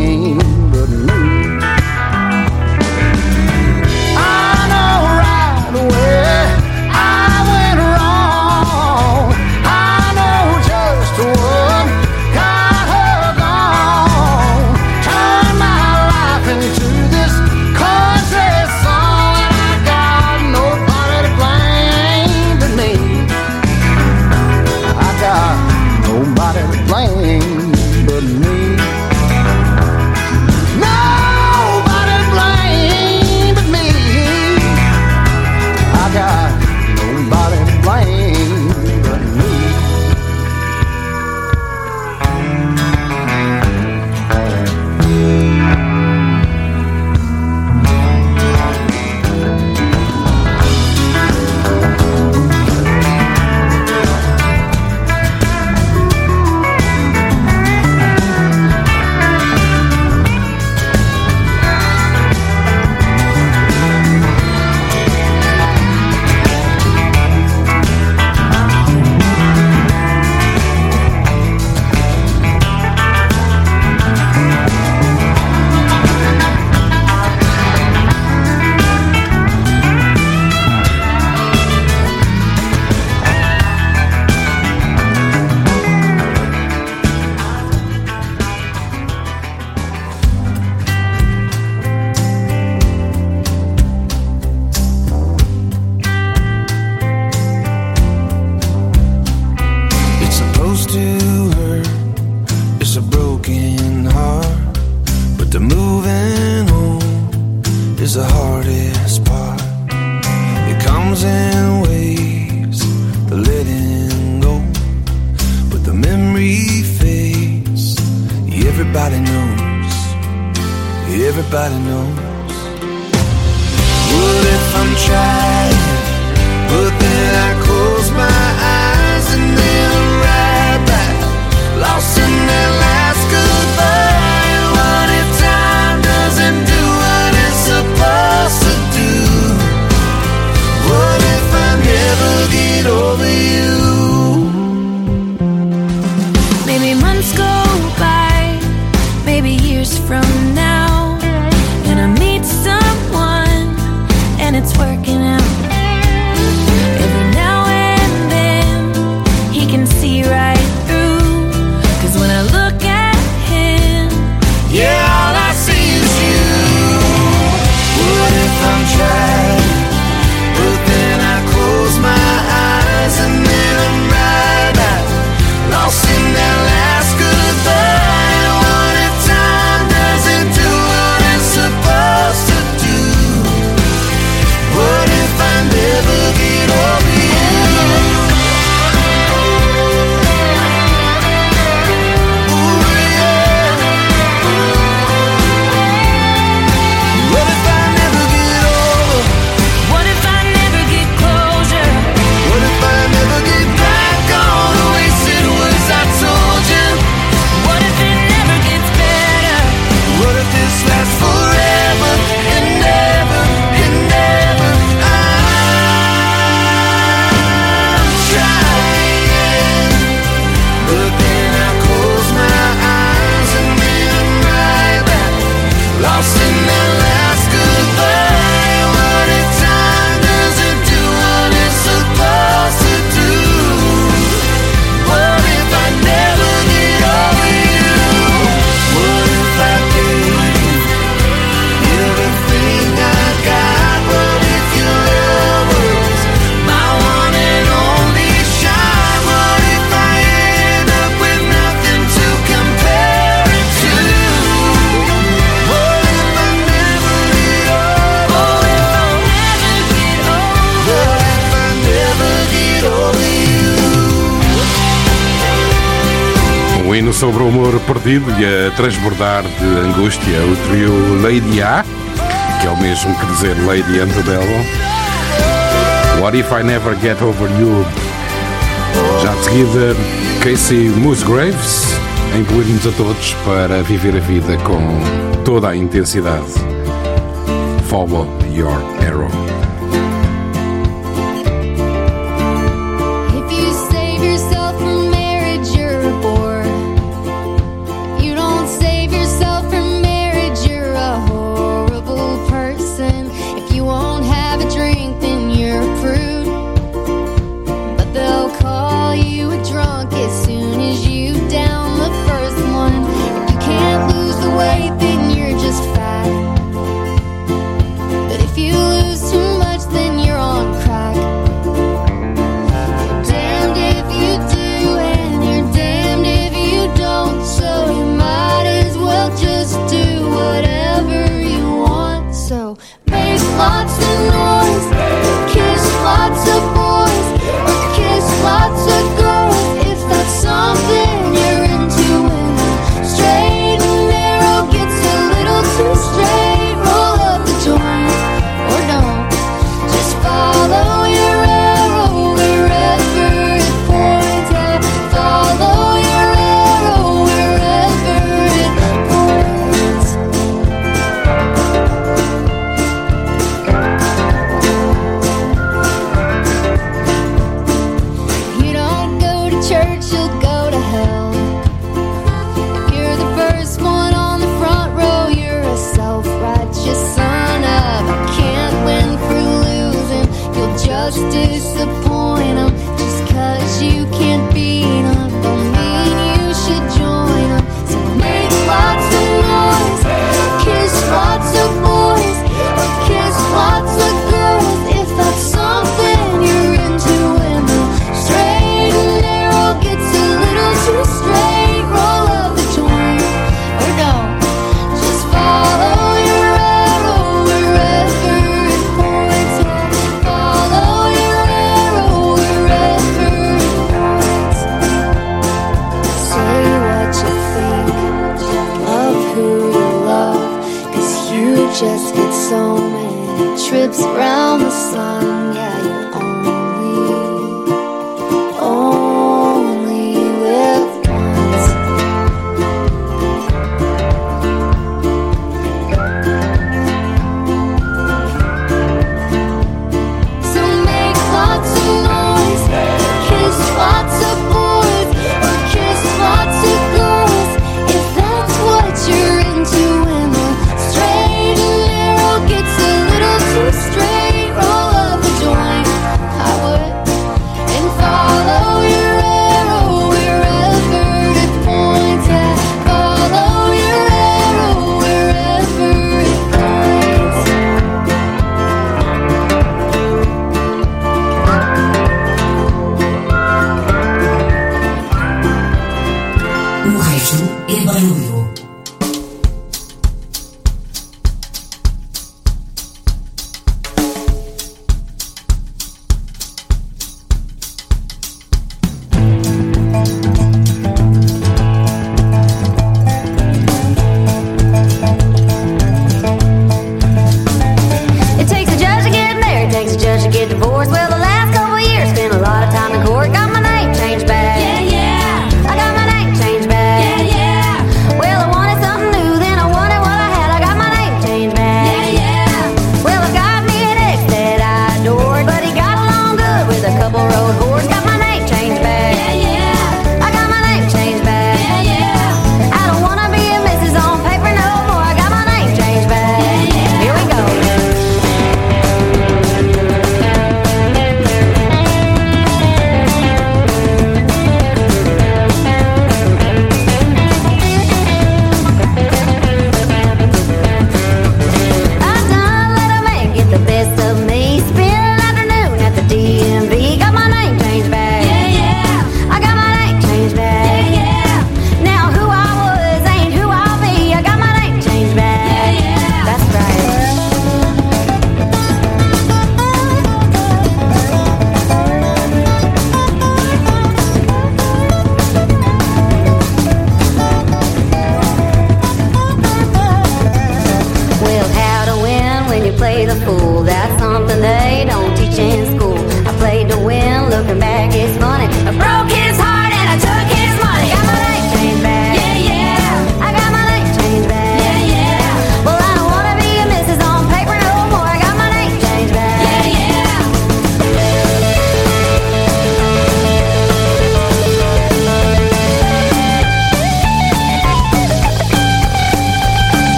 Speaker 3: e a transbordar de angústia o trio Lady A, que é o mesmo que dizer Lady Antebellum. What If I Never Get Over You? Já de seguida, Casey Musgraves, a incluir-nos a todos para viver a vida com toda a intensidade.
Speaker 16: Follow your arrow.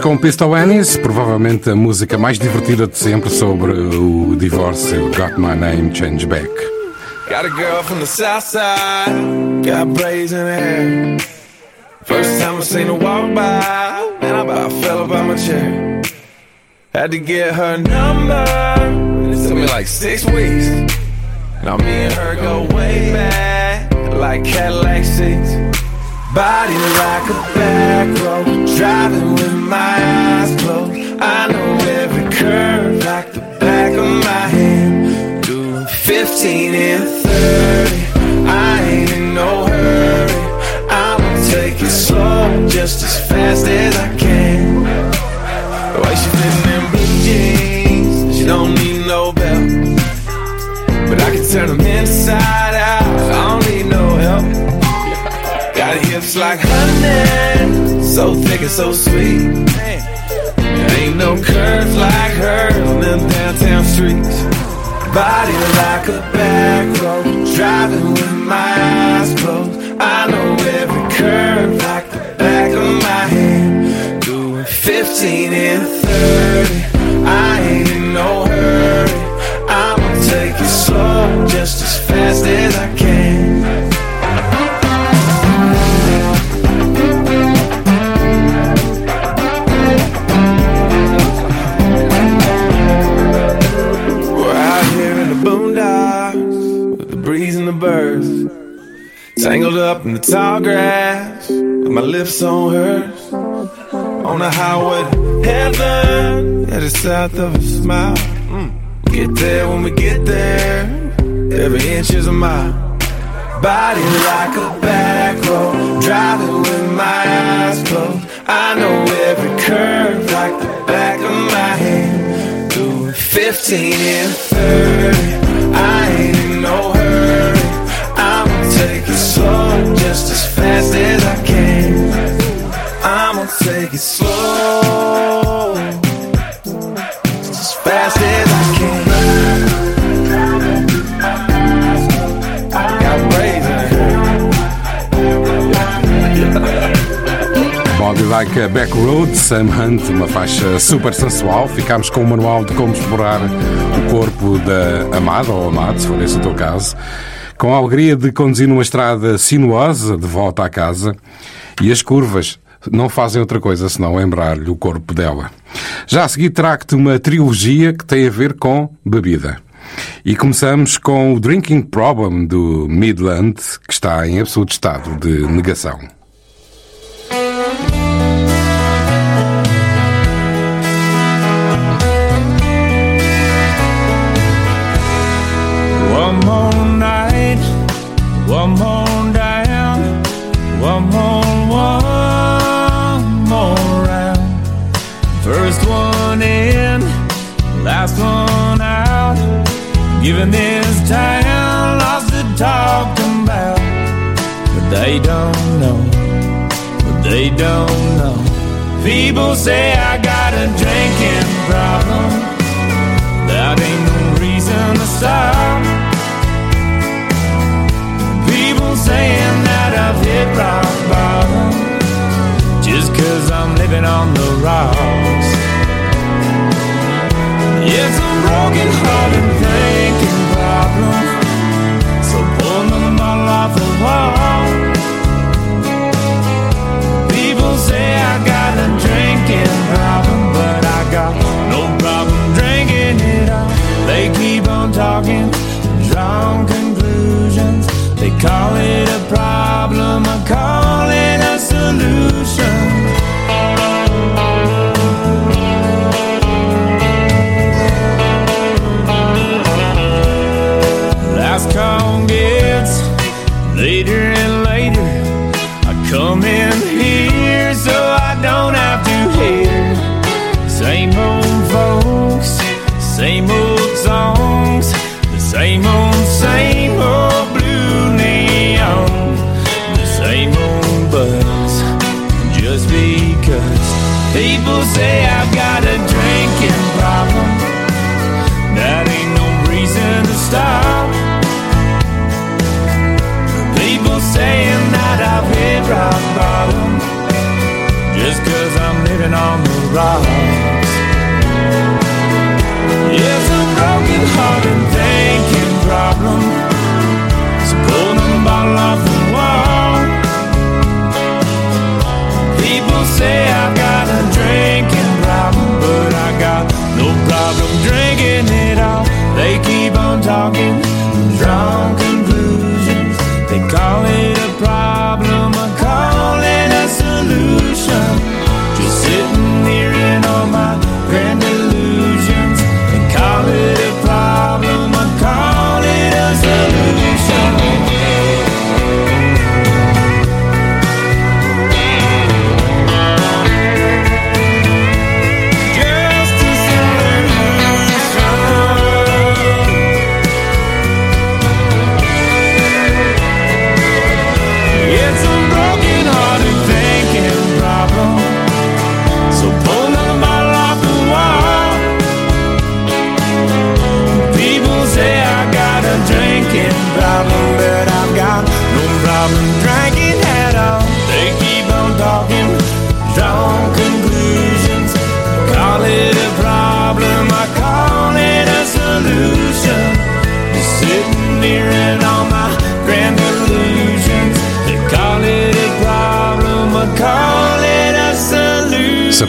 Speaker 3: Com Pistol Annis, provavelmente a música mais divertida de sempre sobre o divórcio Got My Name Change Back.
Speaker 5: Got a girl from the south side, got braids in hair. First time I seen her walk by, man, I about fell about my chair. Had to get her number, it took me like six weeks. Now me and her go way back, like Cadillac seats. Body like a back road, driving with my eyes closed. I know every curve like the back of my hand. Doing 15 and 30, I ain't in no hurry. I'ma take it slow, just as fast as I can. Way she fitting in blue jeans, she don't need no belt. But I can turn them inside Got hips like honey, so thick and so sweet. There ain't no curves like hers on them downtown streets. Body like a back road, driving with my eyes closed. I know every curve like the back of my hand. Doing 15 and 30, I ain't in no hurry. I'ma take it slow, just as fast as I can. Tangled up in the tall grass with my lips on hers. On the highway to heaven, headed south of a smile. Mm. Get there when we get there, every inch is a mile. Body like a back road, driving with my eyes closed. I know every curve like the back of my hand. Doing 15 and 30, I ain't in no. Take it slow, just as fast as I can. I'ma take it slow, just as fast as I can. Got braids in
Speaker 3: Body Like a Back Road, Sam Hunt, uma faixa super sensual. Ficámos com um manual de como explorar o corpo da amada ou amado, se for esse o teu caso. Com a alegria de conduzir numa estrada sinuosa de volta à casa e as curvas não fazem outra coisa senão lembrar-lhe o corpo dela. Já a seguir trago-te uma trilogia que tem a ver com bebida. E começamos com o Drinking Problem do Midland, que está em absoluto estado de negação.
Speaker 5: One more one more down, one more, one more round. First one in, last one out. Giving this town lots to talk about, but they don't know, but they don't know. People say I got a drinking problem. That ain't no reason to stop. Saying that I've hit rock bottom just cause I'm living on the rocks. It's a broken hearted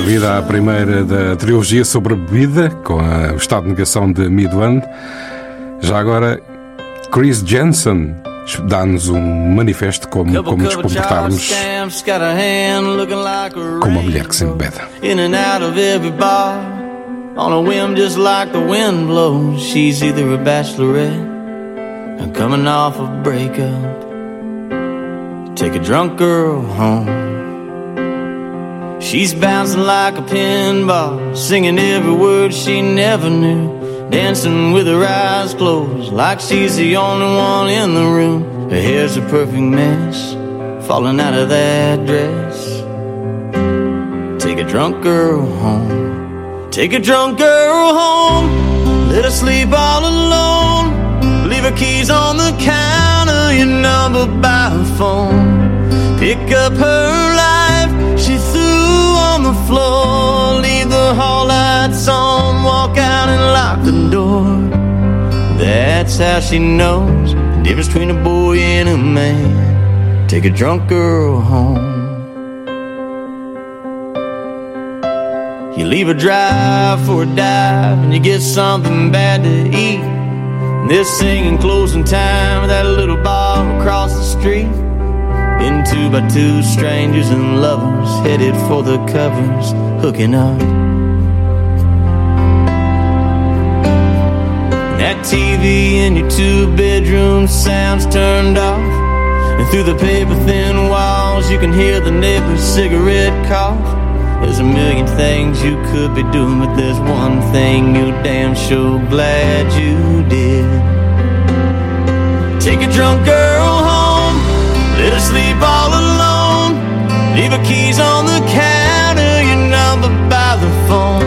Speaker 3: Servida a primeira da trilogia sobre a bebida, com a- o estado de negação de Midland. Já agora, Chris Jensen dá-nos um manifesto como, como nos comportarmos com uma mulher que se embebeda.
Speaker 13: in and out of every bar. On a whim, just like the wind blows. She's either a bachelorette or coming off a breakup. Take a drunk girl home. She's bouncing like a pinball, singing every word she never knew. Dancing with her eyes closed, like she's the only one in the room. Her hair's a perfect mess, falling out of that dress. Take a drunk girl home. Take a drunk girl home. Let her sleep all alone. Leave her keys on the counter, your number by her phone. Pick up her floor. Leave the hall lights on, walk out and lock the door. That's how she knows the difference between a boy and a man. Take a drunk girl home. You leave a drive for a dive and you get something bad to eat. This singing closing time at that little bar across the street. Been two by two strangers and lovers headed for the covers, hooking up. That TV in your two bedroom sounds turned off. And through the paper thin walls, you can hear the neighbor's cigarette cough. There's a million things you could be doing, but there's one thing you're damn sure glad you did. Take a drunk girl let her sleep all alone. Leave her keys on the counter, your number by the phone.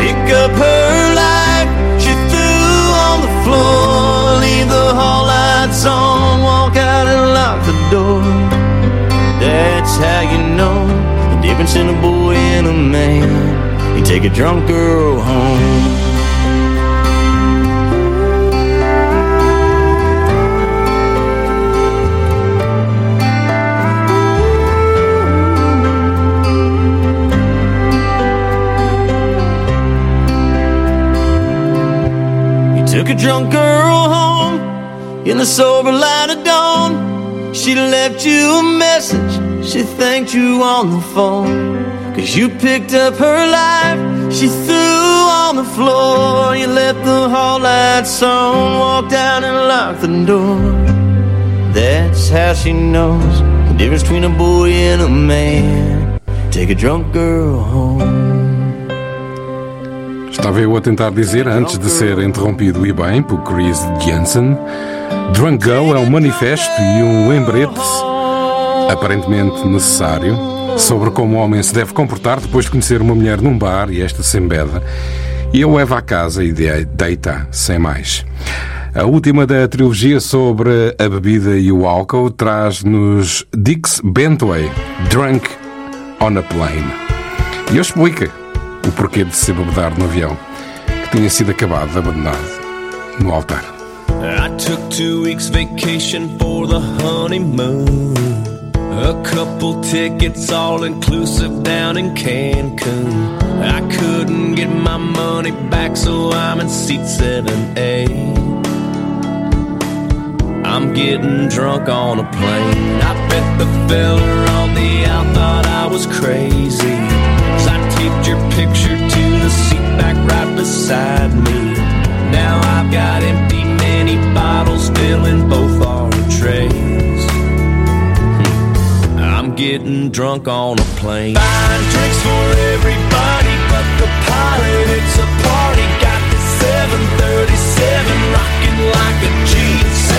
Speaker 13: Pick up her life, she threw on the floor. Leave the hall lights on, walk out and lock the door. That's how you know the difference in a boy and a man. You take a drunk girl home. Took a drunk girl home in the sober light of dawn. She left you a message, she thanked you on the phone. Cause you picked up her life, she threw on the floor. You left the hall lights on, walked out and locked the door. That's how she knows the difference between a boy and a man. Take a drunk girl home.
Speaker 3: Estava eu a tentar dizer, antes de ser interrompido e bem por Chris Jensen, Drunk Girl é um manifesto e um lembrete aparentemente necessário sobre como o homem se deve comportar depois de conhecer uma mulher num bar e esta se embeda e eu levo à casa e de- deita sem mais. A última da trilogia sobre a bebida e o álcool traz-nos Dix Bentway, Drunk on a Plane. E ele explica o porquê de se bebedar no avião, que tinha sido acabado, abandonado no altar.
Speaker 13: I took two weeks vacation for the honeymoon. A couple tickets all inclusive down in Cancun. I couldn't get my money back, so I'm in seat 7A. I'm getting drunk on a plane. I bet the fella on the out thought I was crazy. Your picture to the seat back right beside me. Now I've got empty mini bottles filling both our trays. I'm getting drunk on a plane. Buying drinks for everybody but the pilot. It's a party. Got this 737 rocking like a G6.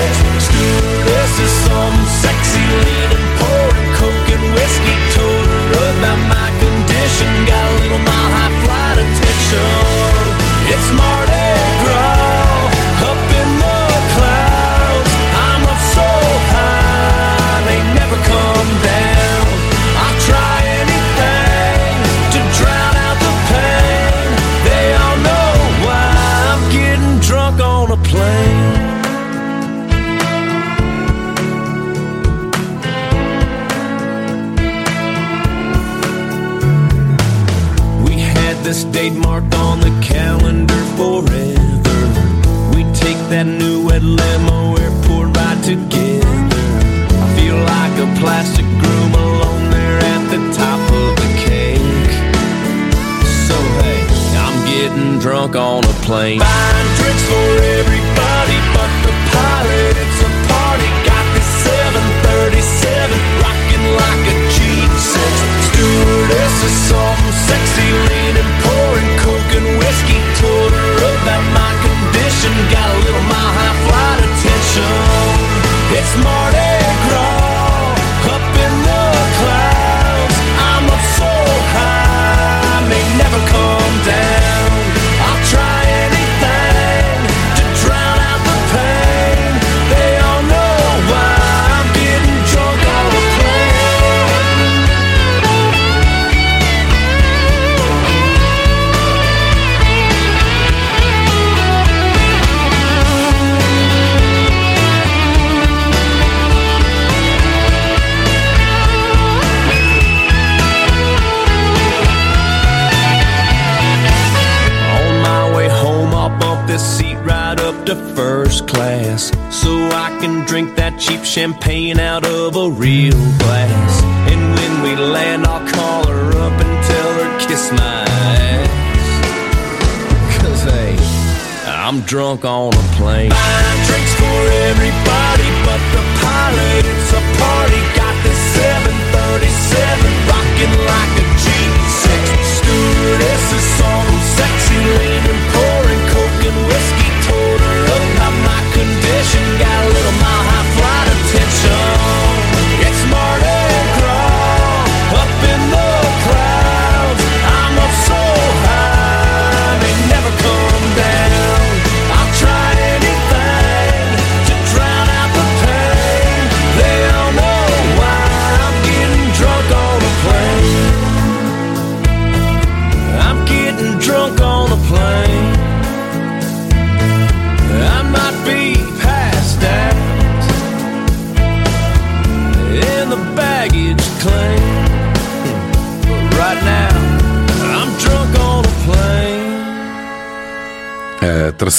Speaker 13: Stewardess is some sexy leaning, pouring coke and whiskey. Told about my condition. Got a little mile high flight attention. It's Mardi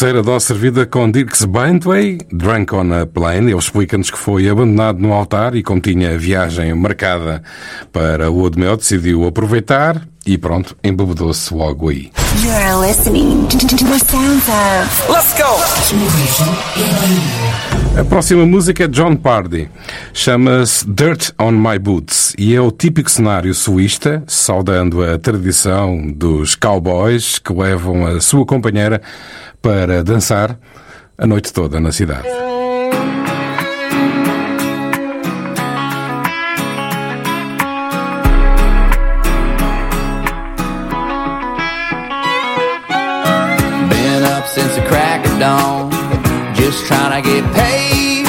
Speaker 3: terceira dose servida com Dirks Bentway, Drunk on a Plane. Ele explica-nos que foi abandonado no altar e, como tinha a viagem marcada para o Odmel, decidiu aproveitar e pronto, embebedou-se logo aí.
Speaker 25: You're listening to, to the sounds of.
Speaker 15: Let's go!
Speaker 3: A próxima música é John Pardy. Chama-se Dirt on My Boots e é o típico cenário suísta, saudando a tradição dos cowboys que levam a sua companheira para dançar a noite toda na cidade.
Speaker 26: Been up since the crack of dawn, just trying to get paid.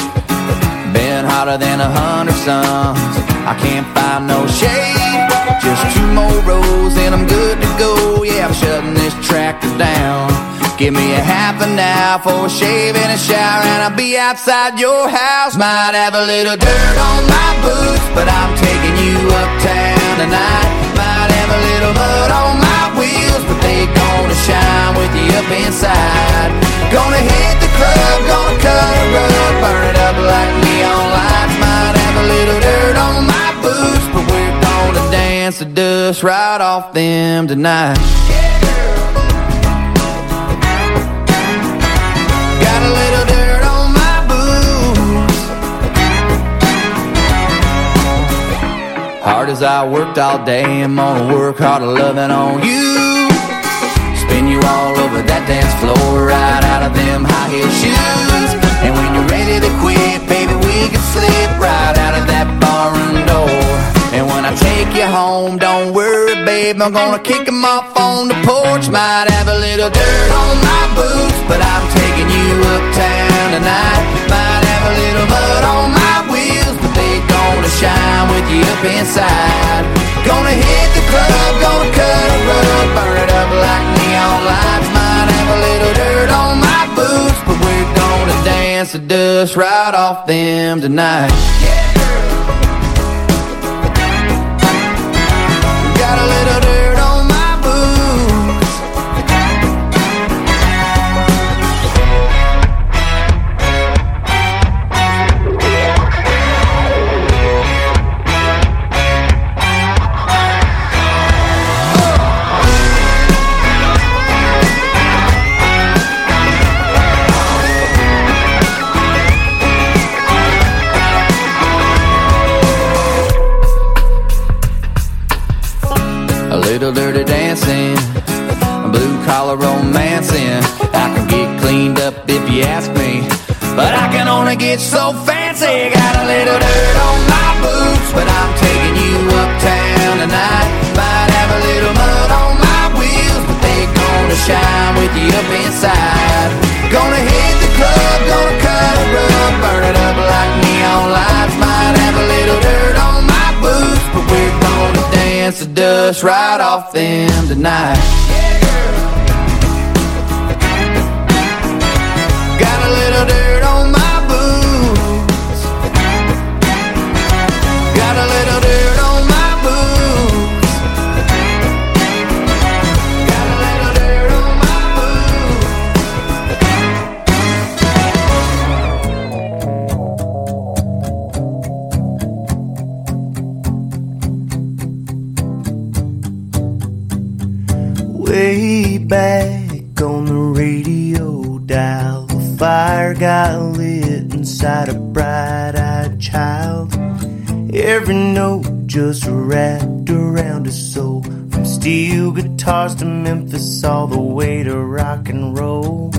Speaker 26: Been hotter than a hundred suns, I can't find no shade. Just two more rows and I'm good to go. Yeah, I'm shutting this tractor down. Give me a half an hour for a shave and a shower, and I'll be outside your house. Might have a little dirt on my boots, but I'm taking you uptown tonight. Might have a little mud on my wheels, but they gonna shine with you up inside. Gonna hit the club, gonna cut a rug, burn it up like neon lights. Might have a little dirt on my boots, but we're gonna dance the dust right off them tonight. Got Hard as I worked all day, I'm gonna work harder loving on you. Spin you all over that dance floor, right out of them high heel shoes. And when you're ready to quit, baby, we can slip right out of that barroom door. And when I take you home, don't worry, babe, I'm gonna kick 'em off on the porch. Might have a little dirt on my boots, but I'm taking you uptown tonight. Might have a little mud on my shine with you up inside. Gonna hit the club, gonna cut a rug, burn it up like neon lights. Might have a little dirt on my boots, but we're gonna dance the dust right off them tonight. Yeah. Got a little dirt little dirty dancing, blue collar romancing. I can get cleaned up if you ask me, but I can only get so fancy. Got a little dirt on my boots, but I'm taking you uptown dance the dust right off them tonight. Got a little dirt on got
Speaker 13: lit inside a bright eyed child. Every note just wrapped around his soul. From steel guitars to Memphis, all the way to rock and roll.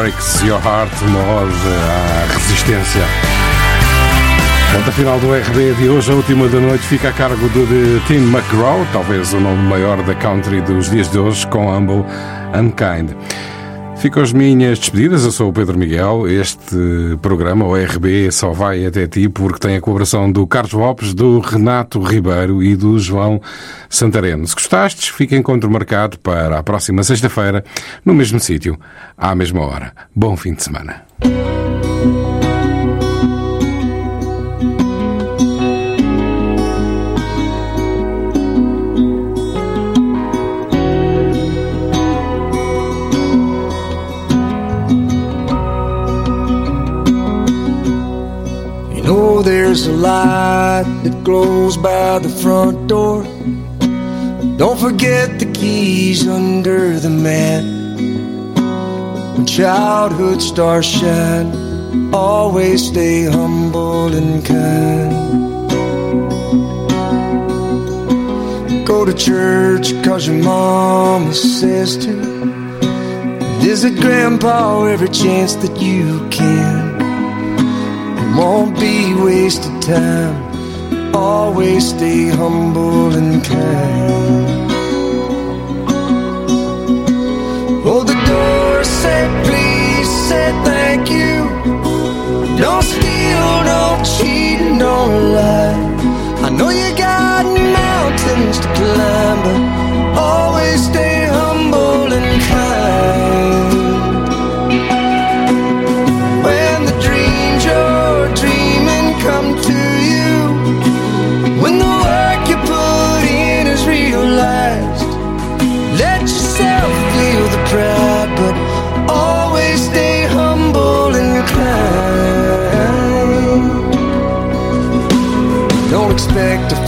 Speaker 13: Breaks Your Heart,
Speaker 3: uma ode à resistência. Ponta final do RB de hoje, a última da noite, fica a cargo do de Tim McGraw, talvez o nome maior da country dos dias de hoje, com Humble and Kind. Ficam as minhas despedidas, eu sou o Pedro Miguel. Este programa, o RB, só vai até ti porque tem a colaboração do Carlos Lopes, do Renato Ribeiro e do João Santareno. Se gostastes, fica encontro marcado para a próxima sexta-feira, no mesmo sítio, à mesma hora. Bom fim de semana.
Speaker 27: There's a light that glows by the front door. Don't forget the keys under the mat. Childhood stars shine, always stay humble and kind. Go to church cause your mama says to. Visit grandpa every chance that you can. It won't be wasted time. Always stay humble and kind. Mountains to climb, but always stay humble and kind.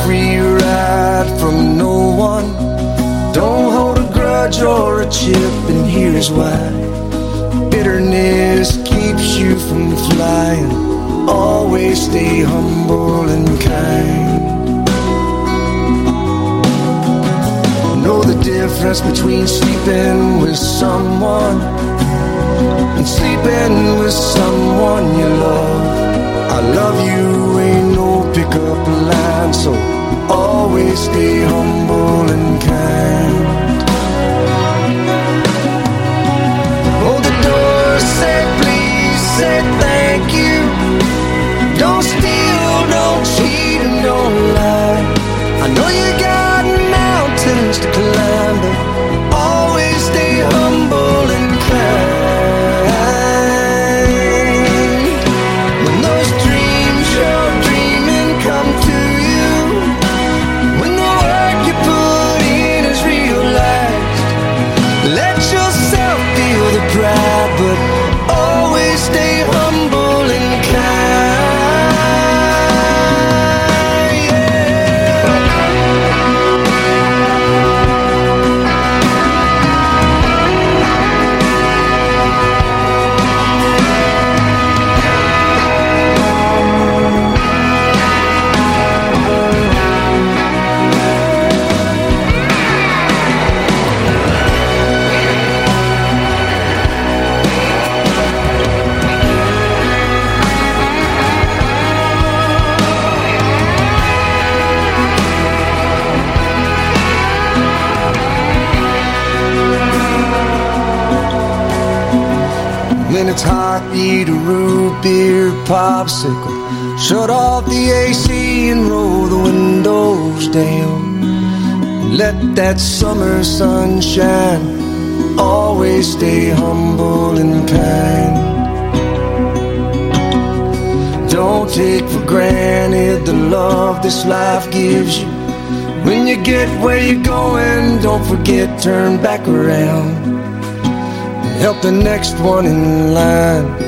Speaker 27: Free ride from no one. Don't hold a grudge or a chip, and here's why. Bitterness keeps you from flying. Always stay humble and kind. Know the difference between sleeping with someone and sleeping with someone you love. I love you ain't no pickup line, so always stay humble and kind. Hold the door, say please, say thank you. Beer popsicle. Shut off the AC and roll the windows down. Let that summer sunshine. Always stay humble and kind. Don't take for granted the love this life gives you. When you get where you're going, don't forget, turn back around help the next one in line.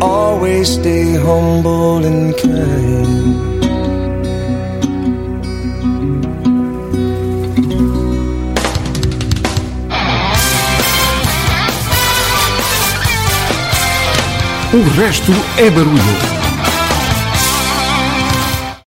Speaker 27: Always stay humble and kind.
Speaker 1: O resto é barulho.